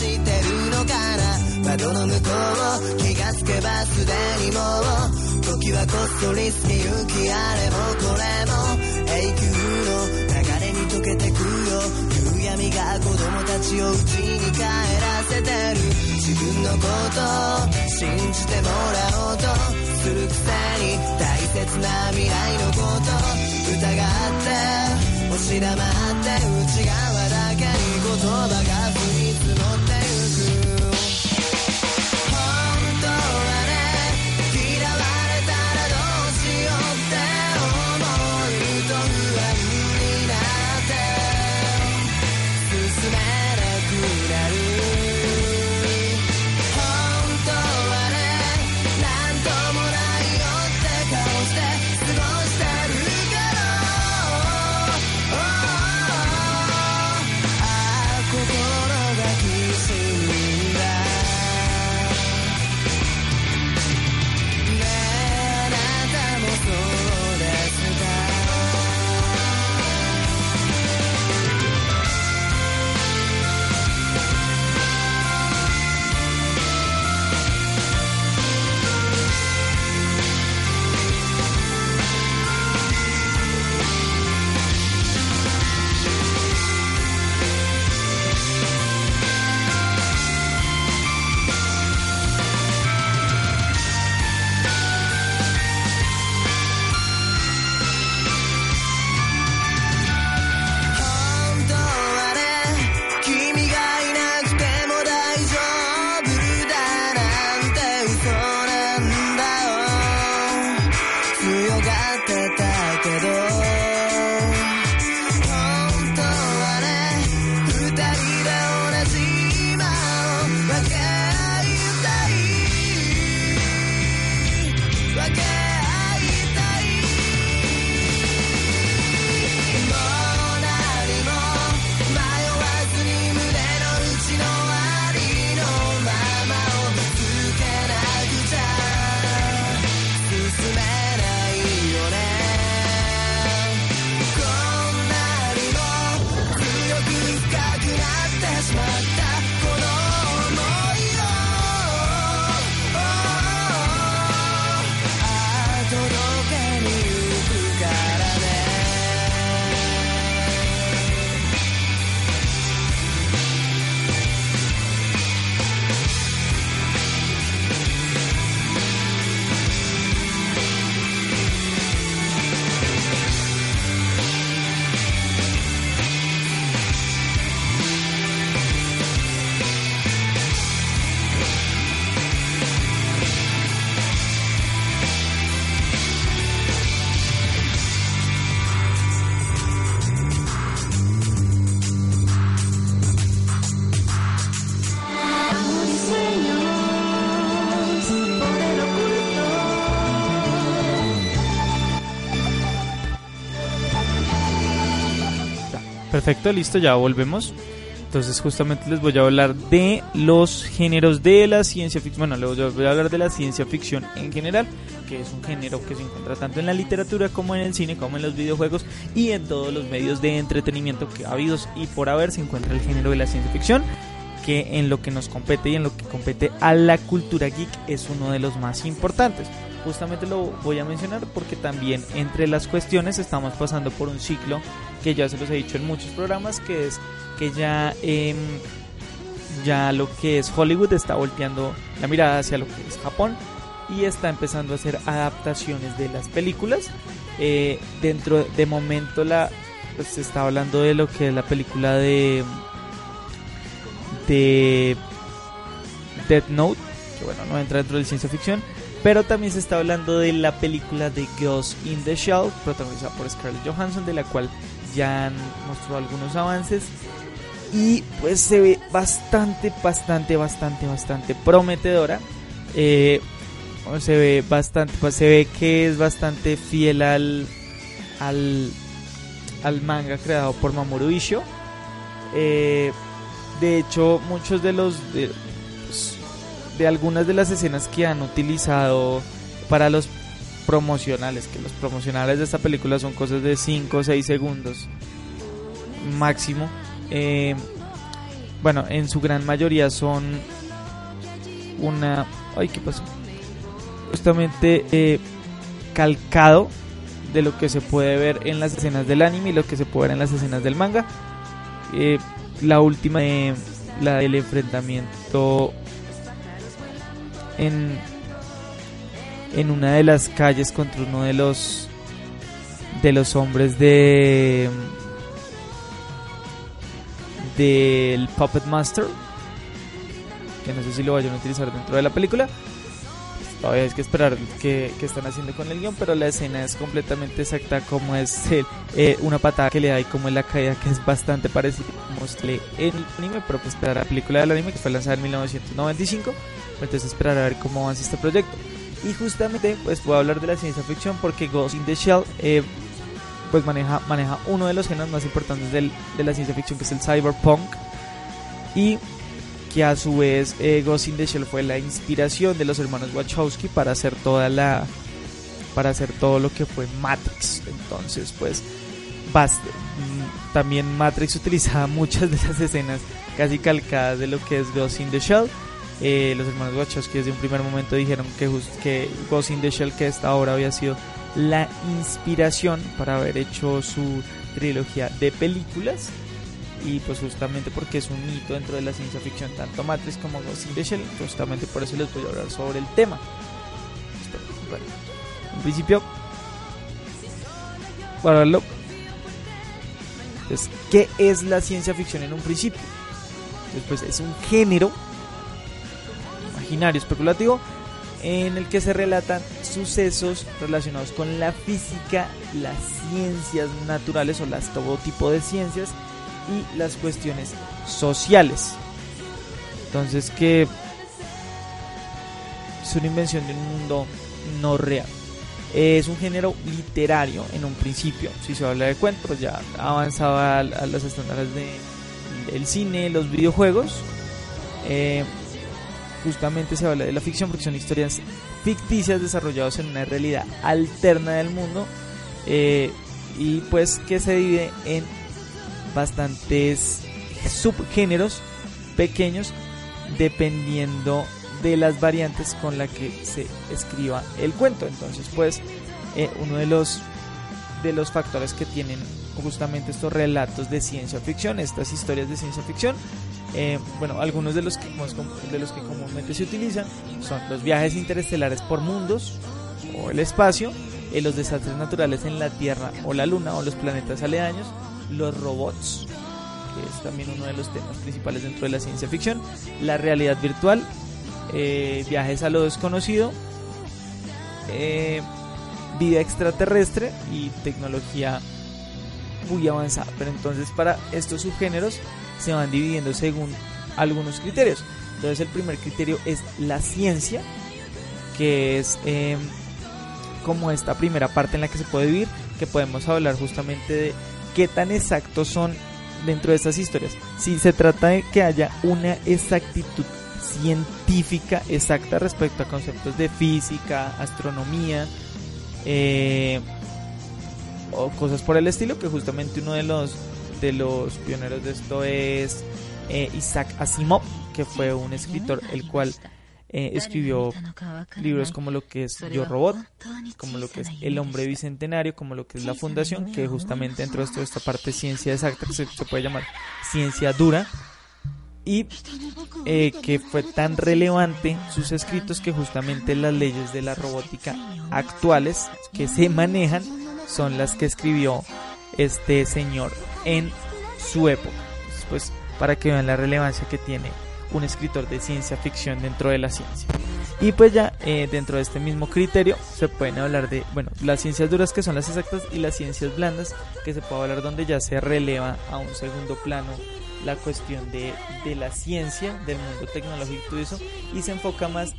してるのかな窓の向こう気がつけばすでにもう時はこっそり過ぎゆきあれもこれも永久の流れに溶けてくよ夕闇が子供たちを家に帰らせてる自分のことを信じてもらおうとするくせに大切な未来のこと疑って押し黙って内側だけに言葉が降り Perfecto, listo, ya volvemos. Entonces justamente les voy a hablar de los géneros de la ciencia ficción. Bueno, les voy a hablar de la ciencia ficción en general, que es un género que se encuentra tanto en la literatura como en el cine, como en los videojuegos y en todos los medios de entretenimiento que ha habido y por haber se encuentra el género de la ciencia ficción, que en lo que nos compete y en lo que compete a la cultura geek es uno de los más importantes. Justamente lo voy a mencionar porque también entre las cuestiones estamos pasando por un ciclo que ya se los he dicho en muchos programas, que es que ya, em, ya lo que es Hollywood está volteando la mirada hacia lo que es Japón y está empezando a hacer adaptaciones de las películas. Eh, dentro de momento la pues, se está hablando de lo que es la película de de Death Note, que bueno, no entra dentro de ciencia ficción, pero también se está hablando de la película de Ghost in the Shell, protagonizada por Scarlett Johansson, de la cual ya han mostrado algunos avances. Y pues se ve bastante, bastante, bastante, bastante prometedora. Eh, se ve bastante, pues se ve que es bastante fiel al, al, al manga creado por Mamoru Ishio. Eh, de hecho, muchos de los de algunas de las escenas que han utilizado para los promocionales, que los promocionales de esta película son cosas de 5 o 6 segundos máximo. Eh, bueno, en su gran mayoría son una... Ay, ¿qué pasó? Justamente eh, calcado de lo que se puede ver en las escenas del anime y lo que se puede ver en las escenas del manga. Eh, la última, la del enfrentamiento en, en una de las calles contra uno de los de los hombres de del Puppet Master que no sé si lo vayan a utilizar dentro de la película todavía hay que esperar qué, están haciendo con el guion, pero la escena es completamente exacta como es el, eh, una patada que le da y como es la caída que es bastante parecida como en el anime, pero pues esperar a la película del anime que fue lanzada en 1995, entonces esperar a ver cómo avanza este proyecto. Y justamente pues puedo hablar de la ciencia ficción porque Ghost in the Shell eh, pues maneja, maneja uno de los géneros más importantes del, de la ciencia ficción que es el cyberpunk y que a su vez eh, Ghost in the Shell fue la inspiración de los hermanos Wachowski para hacer toda la para hacer todo lo que fue Matrix. Entonces pues mm, también Matrix <laughs> utilizaba muchas de esas escenas casi calcadas de lo que es Ghost in the Shell. Eh, los hermanos Wachowski desde un primer momento dijeron que, que Ghost in the Shell que esta obra había sido la inspiración para haber hecho su trilogía de películas y pues justamente porque es un hito dentro de la ciencia ficción tanto Matrix como Ghost in the Shell justamente por eso les voy a hablar sobre el tema en principio para verlo entonces, ¿qué es la ciencia ficción en un principio? Después es un género imaginario especulativo en el que se relatan sucesos relacionados con la física, las ciencias naturales o las todo tipo de ciencias y las cuestiones sociales. Entonces que es una invención de un mundo no real. Es un género literario en un principio. Si se habla de cuentos, ya avanzaba a, los estándares del cine, los videojuegos. Eh, justamente se habla de la ficción porque son historias ficticias desarrolladas en una realidad alterna del mundo eh, y pues que se divide en bastantes subgéneros pequeños dependiendo de las variantes con la que se escriba el cuento. Entonces, pues, eh, uno de los de los factores que tienen justamente estos relatos de ciencia ficción, estas historias de ciencia ficción, eh, bueno, algunos de los que de los que comúnmente se utilizan son los viajes interestelares por mundos o el espacio, eh, los desastres naturales en la Tierra o la Luna o los planetas aledaños, los robots, que es también uno de los temas principales dentro de la ciencia ficción, la realidad virtual, eh, viajes a lo desconocido, eh, vida extraterrestre y tecnología muy avanzada. Pero entonces para estos subgéneros se van dividiendo según algunos criterios. Entonces el primer criterio es la ciencia, que es eh, como esta primera parte en la que se puede vivir, que podemos hablar justamente de qué tan exactos son dentro de estas historias. Si se trata de que haya una exactitud científica exacta respecto a conceptos de física, astronomía eh, o cosas por el estilo, que justamente uno de los de los pioneros de esto es eh, Isaac Asimov, que fue un escritor el cual eh, escribió libros como lo que es Yo Robot, como lo que es El Hombre Bicentenario, como lo que es La Fundación, que justamente dentro de esta parte ciencia exacta se, se puede llamar ciencia dura, y eh, que fue tan relevante sus escritos que justamente las leyes de la robótica actuales que se manejan son las que escribió este señor en su época. pues para que vean la relevancia que tiene un escritor de ciencia ficción dentro de la ciencia. Y pues ya eh, dentro de este mismo criterio se pueden hablar de, bueno, las ciencias duras que son las exactas y las ciencias blandas que se puede hablar donde ya se releva a un segundo plano la cuestión de, de la ciencia, del mundo tecnológico y eso, y se enfoca más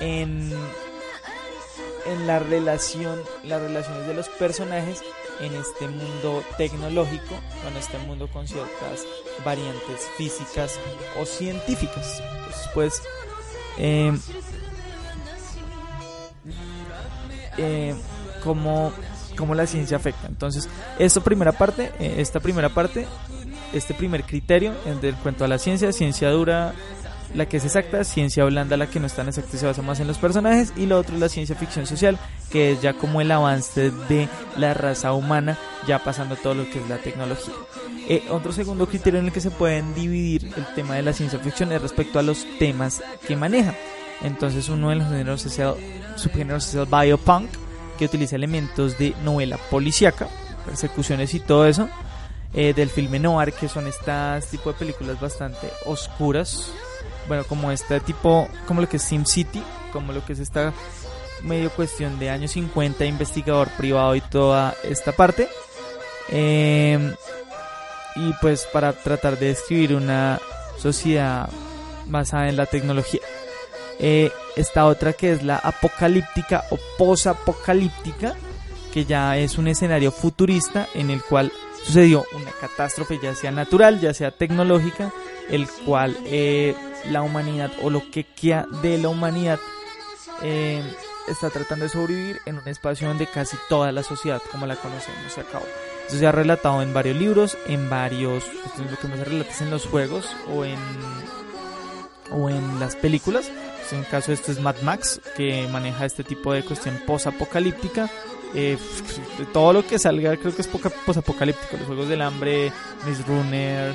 en, en la relación, las relaciones de los personajes en este mundo tecnológico, en este mundo con ciertas variantes físicas o científicas. Entonces, pues, eh, eh, cómo, la ciencia afecta. Entonces, esta primera parte, eh, esta primera parte, este primer criterio en cuanto a la ciencia, ciencia dura, la que es exacta, ciencia blanda, la que no es tan exacta se basa más en los personajes, y lo otro es la ciencia ficción social, que es ya como el avance de la raza humana, ya pasando todo lo que es la tecnología. Eh, otro segundo criterio en el que se pueden dividir el tema de la ciencia ficción es respecto a los temas que maneja. Entonces uno de los géneros es el subgénero es el biopunk, que utiliza elementos de novela policíaca, persecuciones y todo eso, eh, del filme noir, que son estas tipo de películas bastante oscuras, bueno, como este tipo, como lo que es Sim City, como lo que es esta medio cuestión de años 50, investigador privado y toda esta parte. Eh, y pues para tratar de describir una sociedad basada en la tecnología. Eh, esta otra que es la apocalíptica o posapocalíptica, que ya es un escenario futurista en el cual sucedió una catástrofe, ya sea natural, ya sea tecnológica, el cual eh, la humanidad o lo que queda de la humanidad eh, está tratando de sobrevivir en un espacio donde casi toda la sociedad como la conocemos se acabó. Esto se ha relatado en varios libros, en varios, esto es lo que más se relata en los juegos o en, o en las películas en el caso este es Mad Max, que maneja este tipo de cuestión post-apocalíptica. Eh, todo lo que salga creo que es post-apocalíptico. Los juegos del hambre, Miss Runner,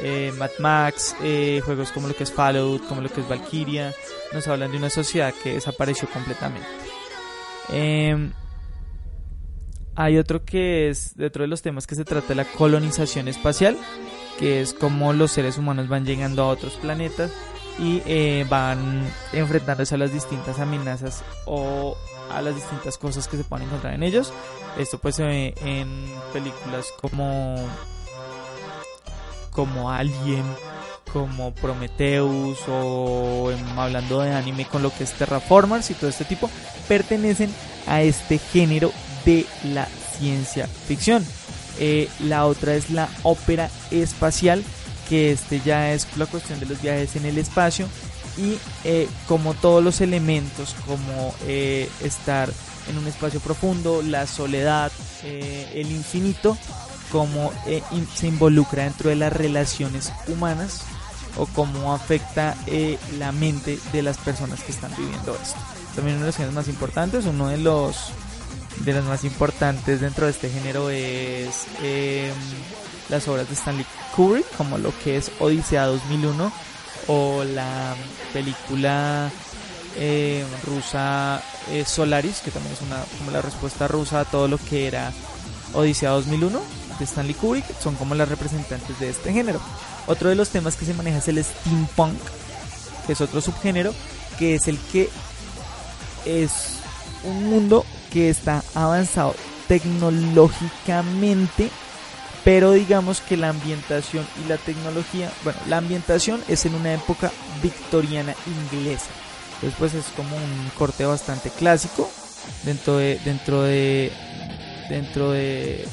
eh, Mad Max, eh, juegos como lo que es Fallout, como lo que es Valkyria, nos hablan de una sociedad que desapareció completamente. Em, hay otro que es, dentro de los temas que se trata de la colonización espacial, que es como los seres humanos van llegando a otros planetas y eh, van enfrentándose a las distintas amenazas o a las distintas cosas que se pueden encontrar en ellos. Esto pues se ve en películas como como Alien, como Prometheus o hablando de anime con lo que es Terraformers y todo este tipo, pertenecen a este género de la ciencia ficción. Eh, la otra es la ópera espacial que este ya es la cuestión de los viajes en el espacio y eh, como todos los elementos como eh, estar en un espacio profundo, la soledad, el infinito, como se involucra dentro de las relaciones humanas o cómo afecta la mente de las personas que están viviendo esto. También uno de los géneros más importantes, uno de los de los más importantes dentro de este género es em, las obras de Stanley Kubrick, como lo que es Odisea 2001 o la película eh, rusa eh, Solaris, que también es una como la respuesta rusa a todo lo que era Odisea 2001 de Stanley Kubrick, son como las representantes de este género. Otro de los temas que se maneja es el steampunk, que es otro subgénero, que es el que es un mundo que está avanzado tecnológicamente pero digamos que la ambientación y la tecnología, bueno, la ambientación es en una época victoriana inglesa. Después es como un corte bastante clásico dentro de dentro de dentro de,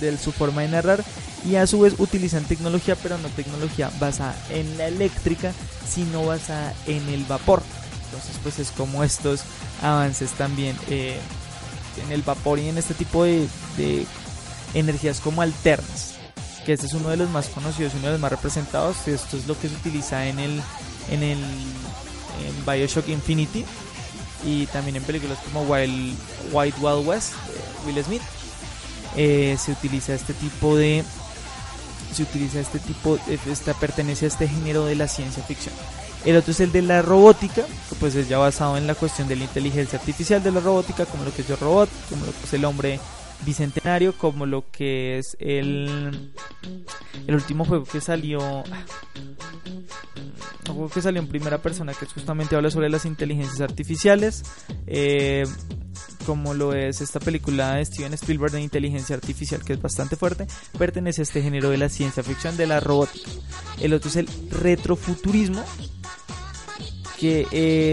de su forma de narrar y a su vez utilizan tecnología, pero no tecnología basada en la eléctrica, sino basada en el vapor. Entonces, pues es como estos avances también eh, en el vapor y en este tipo de, energías como alternas, que este es uno de los más conocidos, uno de los más representados. Esto es lo que se utiliza en el en el en Bioshock Infinity y también en películas como Wild, White Wild West, Will Smith. Eh, se utiliza este tipo de se utiliza este tipo esta pertenece a este género de la ciencia ficción. El otro es el de la robótica, que pues es ya basado en la cuestión de la inteligencia artificial de la robótica, como lo que es el robot, como lo que es el hombre bicentenario como lo que es el el último juego que salió no juego que salió en primera persona que justamente habla sobre las inteligencias artificiales. Eh, como lo es esta película de Steven Spielberg de inteligencia artificial, que es bastante fuerte, pertenece a este género de la ciencia ficción de la robótica. El otro es el retrofuturismo, que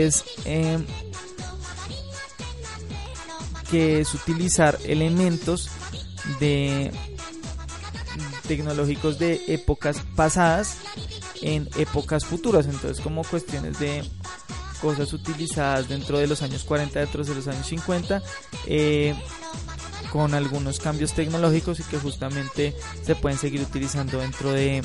es em, que es utilizar elementos de tecnológicos de épocas pasadas en épocas futuras, entonces como cuestiones de cosas utilizadas dentro de los años 40, dentro de los años 50, eh, con algunos cambios tecnológicos y que justamente se pueden seguir utilizando dentro de,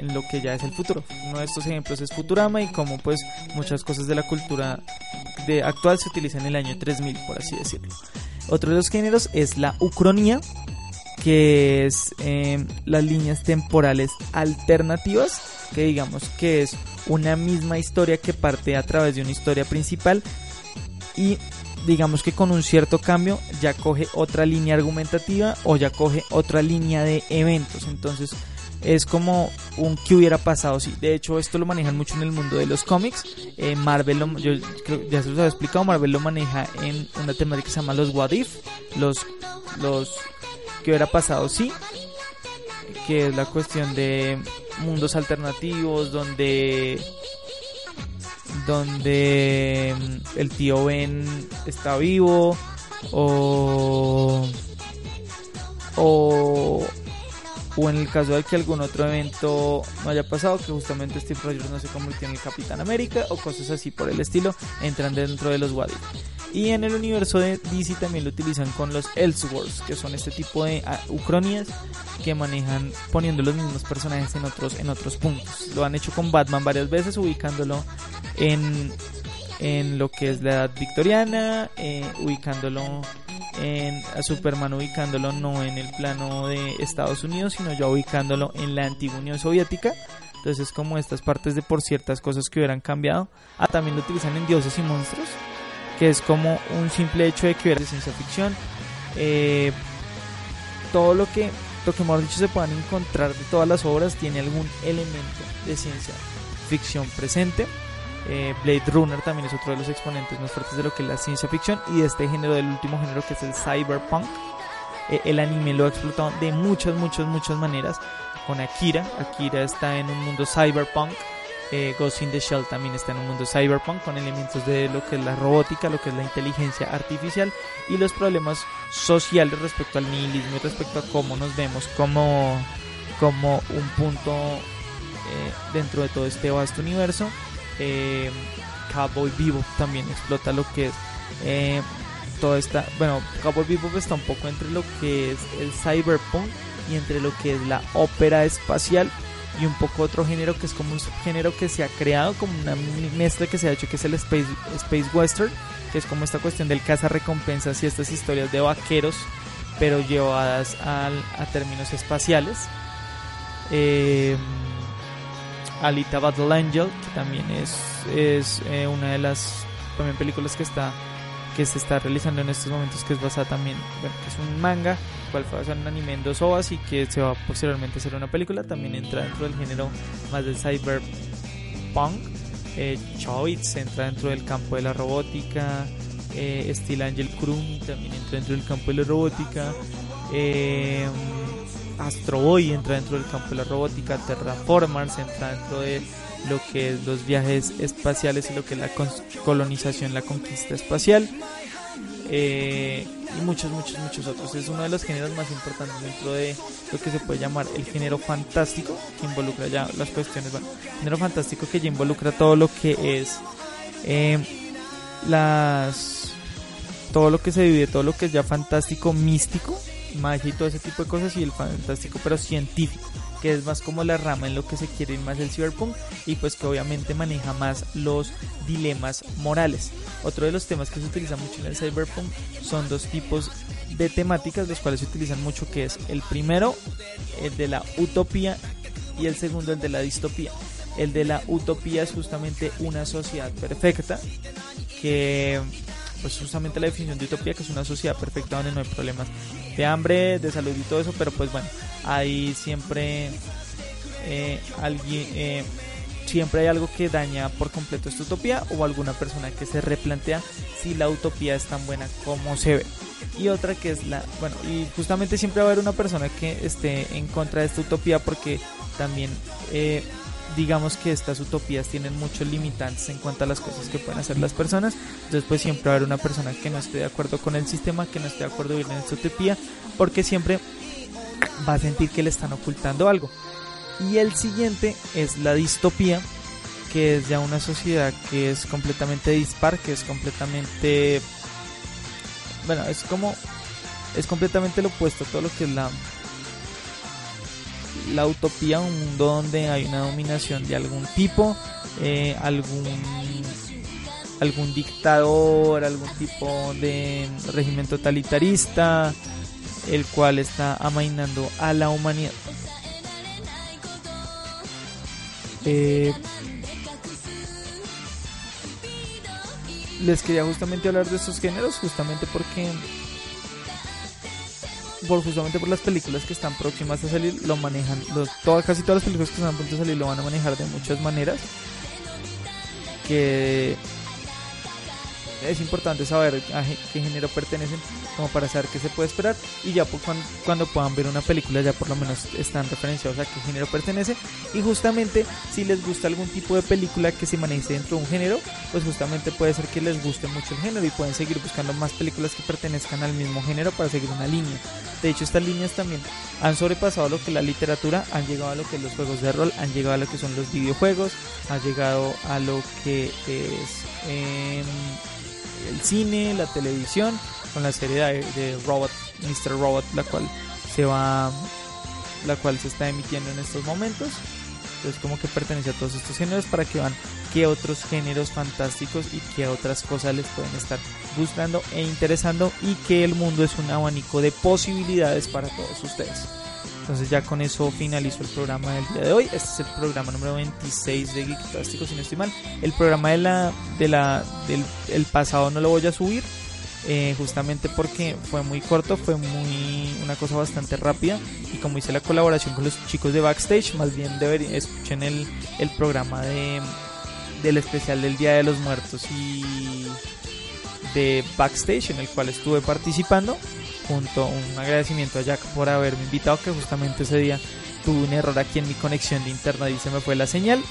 lo que ya es el futuro. Uno de estos ejemplos es Futurama y como pues muchas cosas de la cultura de actual se utilizan en el año 3000, por así decirlo. Otro de los géneros es la ucronía, que es eh, las líneas temporales alternativas, que digamos que es una misma historia que parte a través de una historia principal y digamos que con un cierto cambio ya coge otra línea argumentativa o ya coge otra línea de eventos. Entonces es como un que hubiera pasado. Sí, de hecho esto lo manejan mucho en el mundo de los cómics. Eh, Marvel, lo, yo creo, ya se los había explicado, Marvel lo maneja en una temática que se llama los What If, los, los que hubiera pasado sí, que es la cuestión de mundos alternativos donde donde mm, el tío Ben está vivo o o o en el caso de que algún otro evento no haya pasado, que justamente Steve Rogers no se convirtió en el Capitán América o cosas así por el estilo, entran dentro de los What Y en el universo de DC también lo utilizan con los Elseworlds, que son este tipo de uh, ucronias que manejan poniendo los mismos personajes en otros, en otros puntos. Lo han hecho con Batman varias veces, ubicándolo en, en lo que es la edad victoriana, eh, ubicándolo en, a Superman ubicándolo no en el plano de Estados Unidos, sino ya ubicándolo en la antigua Unión Soviética. Entonces es como estas partes de por ciertas cosas que hubieran cambiado. Ah, también lo utilizan en Dioses y Monstruos, que es como un simple hecho de que hubiera ciencia ficción. Eh, todo lo que, lo que hemos dicho se puedan encontrar de todas las obras tiene algún elemento de ciencia ficción presente. Eh, Blade Runner también es otro de los exponentes más fuertes de lo que es la ciencia ficción y de este género, del último género que es el cyberpunk. Eh, el anime lo ha explotado de muchas, muchas, muchas maneras. Con Akira, Akira está en un mundo cyberpunk. Eh, Ghost in the Shell también está en un mundo cyberpunk con elementos de lo que es la robótica, lo que es la inteligencia artificial y los problemas sociales respecto al nihilismo respecto a cómo nos vemos como, como un punto dentro de todo este vasto universo eh, Cowboy Vivo también explota lo que es eh, toda esta. Bueno, Cowboy Vivo está un poco entre lo que es el cyberpunk y entre lo que es la ópera espacial y un poco otro género que es como un subgénero que se ha creado como una mezcla que se ha hecho que es el space, space western que es como esta cuestión del caza recompensas y estas historias de vaqueros pero llevadas a términos espaciales eh, Alita Battle Angel, que también es, es eh, una de las también películas que está que se está realizando en estos momentos, que es basada también, bueno, es un manga, cual fue basado en un anime en dos ovas y que se va posteriormente a hacer una película, también entra dentro del género más del cyberpunk. Eh, entra dentro del campo de la robótica, eh, Steel Angel Crummy también entra dentro del campo de la robótica. Eh, Astro Boy entra dentro del campo de la robótica, Terraformers entra dentro de lo que es los viajes espaciales y lo que es la colonización, la conquista espacial. Eh, y muchos, muchos, muchos otros. Es uno de los géneros más importantes dentro de lo que se puede llamar el género fantástico, que involucra ya las cuestiones. Género fantástico que ya involucra todo lo que es eh, las. Todo lo que se vive, todo lo que es ya fantástico, místico, magia y todo ese tipo de cosas y el fantástico pero científico que es más como la rama en lo que se quiere ir más el cyberpunk y pues que obviamente maneja más los dilemas morales. Otro de los temas que se utiliza mucho en el cyberpunk son dos tipos de temáticas los cuales se utilizan mucho que es el primero el de la utopía y el segundo el de la distopía. El de la utopía es justamente una sociedad perfecta que pues justamente la definición de utopía que es una sociedad perfecta donde no hay problemas de hambre, de salud y todo eso, pero pues bueno, hay siempre eh, alguien, eh, siempre hay algo que daña por completo esta utopía o alguna persona que se replantea si la utopía es tan buena como se ve. Y otra que es la, bueno, y justamente siempre va a haber una persona que esté en contra de esta utopía porque también eh, digamos que estas utopías tienen muchos limitantes en cuanto a las cosas que pueden hacer las personas. Entonces pues siempre va a haber una persona que no esté de acuerdo con el sistema, que no esté de acuerdo en esta utopía, porque siempre va a sentir que le están ocultando algo. Y el siguiente es la distopía, que es ya una sociedad que es completamente dispar, que es completamente... Bueno, es como... Es completamente lo opuesto a todo lo que es la... La utopía, un mundo donde hay una dominación de algún tipo, eh, algún algún dictador, algún tipo de régimen totalitarista, el cual está amainando a la humanidad. Eh, les quería justamente hablar de estos géneros, justamente porque por justamente por las películas que están próximas a salir lo manejan los, casi todas las películas que están a salir lo van a manejar de muchas maneras que es importante saber a qué género pertenecen como para saber qué se puede esperar. Y ya cuando, puedan ver una película ya por lo menos están referenciados a qué género pertenece. Y justamente si les gusta algún tipo de película que se maneje dentro de un género pues justamente puede ser que les guste mucho el género y pueden seguir buscando más películas que pertenezcan al mismo género para seguir una línea. De hecho estas líneas también han sobrepasado lo que la literatura han llegado a lo que los juegos de rol han llegado a lo que son los videojuegos han llegado a lo que es em, el cine, la televisión, con la serie de, Robot, Mr. Robot, la cual se va, la cual se está emitiendo en estos momentos. Entonces como que pertenece a todos estos géneros para que vean qué otros géneros fantásticos y qué otras cosas les pueden estar gustando e interesando y que el mundo es un abanico de posibilidades para todos ustedes. Entonces ya con eso finalizo el programa del día de hoy. Este es el programa número 26 de Geektástico, si no estoy mal. El programa de la, de la, del el pasado no lo voy a subir. Eh, justamente porque fue muy corto, fue muy una cosa bastante rápida y como hice la colaboración con los chicos de Backstage, más bien deberían escuchen el, el programa de del especial del Día de los Muertos y de Backstage en el cual estuve participando junto un agradecimiento a Jack por haberme invitado, que justamente ese día tuve un error aquí en mi conexión de internet y se me fue la señal.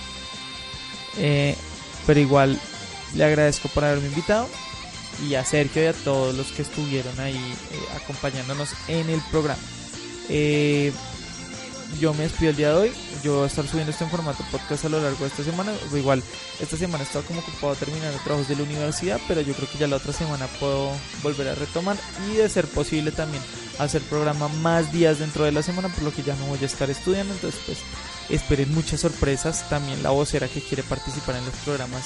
Eh, pero igual le agradezco por haberme invitado y a Sergio y a todos los que estuvieron ahí eh, acompañándonos en el programa. Eh, yo me despido el día de hoy. Yo voy a estar subiendo esto en formato podcast a lo largo de esta semana. igual, esta semana he estado como ocupado terminando trabajos de la universidad, pero yo creo que ya la otra semana puedo volver a retomar y de ser posible también hacer programa más días dentro de la semana, por lo que ya no voy a estar estudiando. Entonces, pues esperen muchas sorpresas. También la vocera que quiere participar en los programas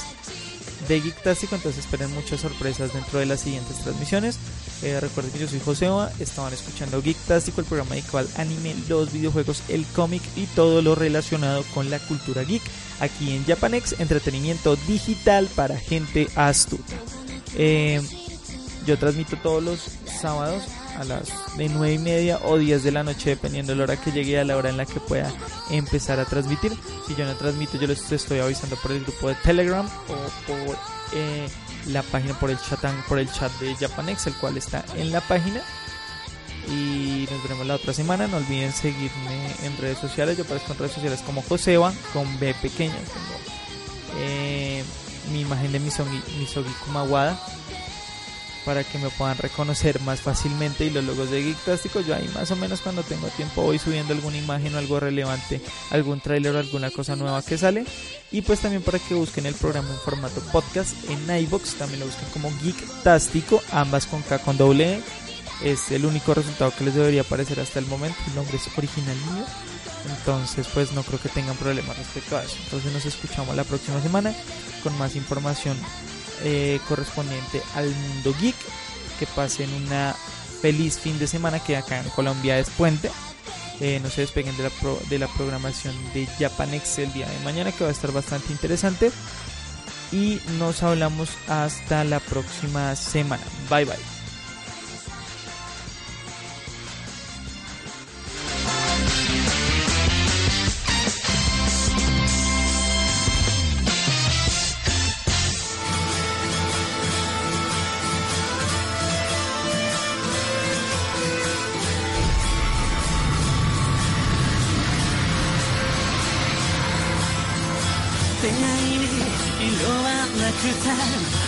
de Geektástico, entonces esperen muchas sorpresas dentro de las siguientes transmisiones. Eh, recuerden que yo soy Joseoa, estaban escuchando Geektástico, el programa dedicado al anime, los videojuegos, el cómic y todo lo relacionado con la cultura geek, aquí en Japanex, entretenimiento digital para gente astuta. Eh, yo transmito todos los sábados a las de 9 y media o 10 de la noche, dependiendo de la hora que llegue a la hora en la que pueda empezar a transmitir. Si yo no transmito, yo les estoy avisando por el grupo de Telegram o por eh, la página, por el, chat, por el chat de Japanex, el cual está en la página. Y nos veremos la otra semana. No olviden seguirme en redes sociales. Yo aparezco en redes sociales como Joseba, con B pequeña. Eh, mi imagen de Misogi, Misogi Kumawada para que me puedan reconocer más fácilmente y los logos de Geektástico yo ahí más o menos cuando tengo tiempo voy subiendo alguna imagen o algo relevante, algún trailer o alguna cosa nueva que sale y pues también para que busquen el programa en formato podcast en iBox, también lo busquen como Geektástico, ambas con K con doble E. Es el único resultado que les debería aparecer hasta el momento, el nombre es original mío. Entonces, pues no creo que tengan problemas respecto a eso. Entonces nos escuchamos la próxima semana con más información eh, correspondiente al mundo geek. Que pasen una feliz fin de semana que acá en Colombia es puente. Eh, no se despeguen de la, de la programación de Japanex el día de mañana que va a estar bastante interesante. Y nos hablamos hasta la próxima semana. Bye bye.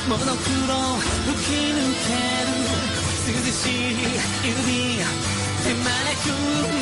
モノクロ吹き抜ける涼しい指手招く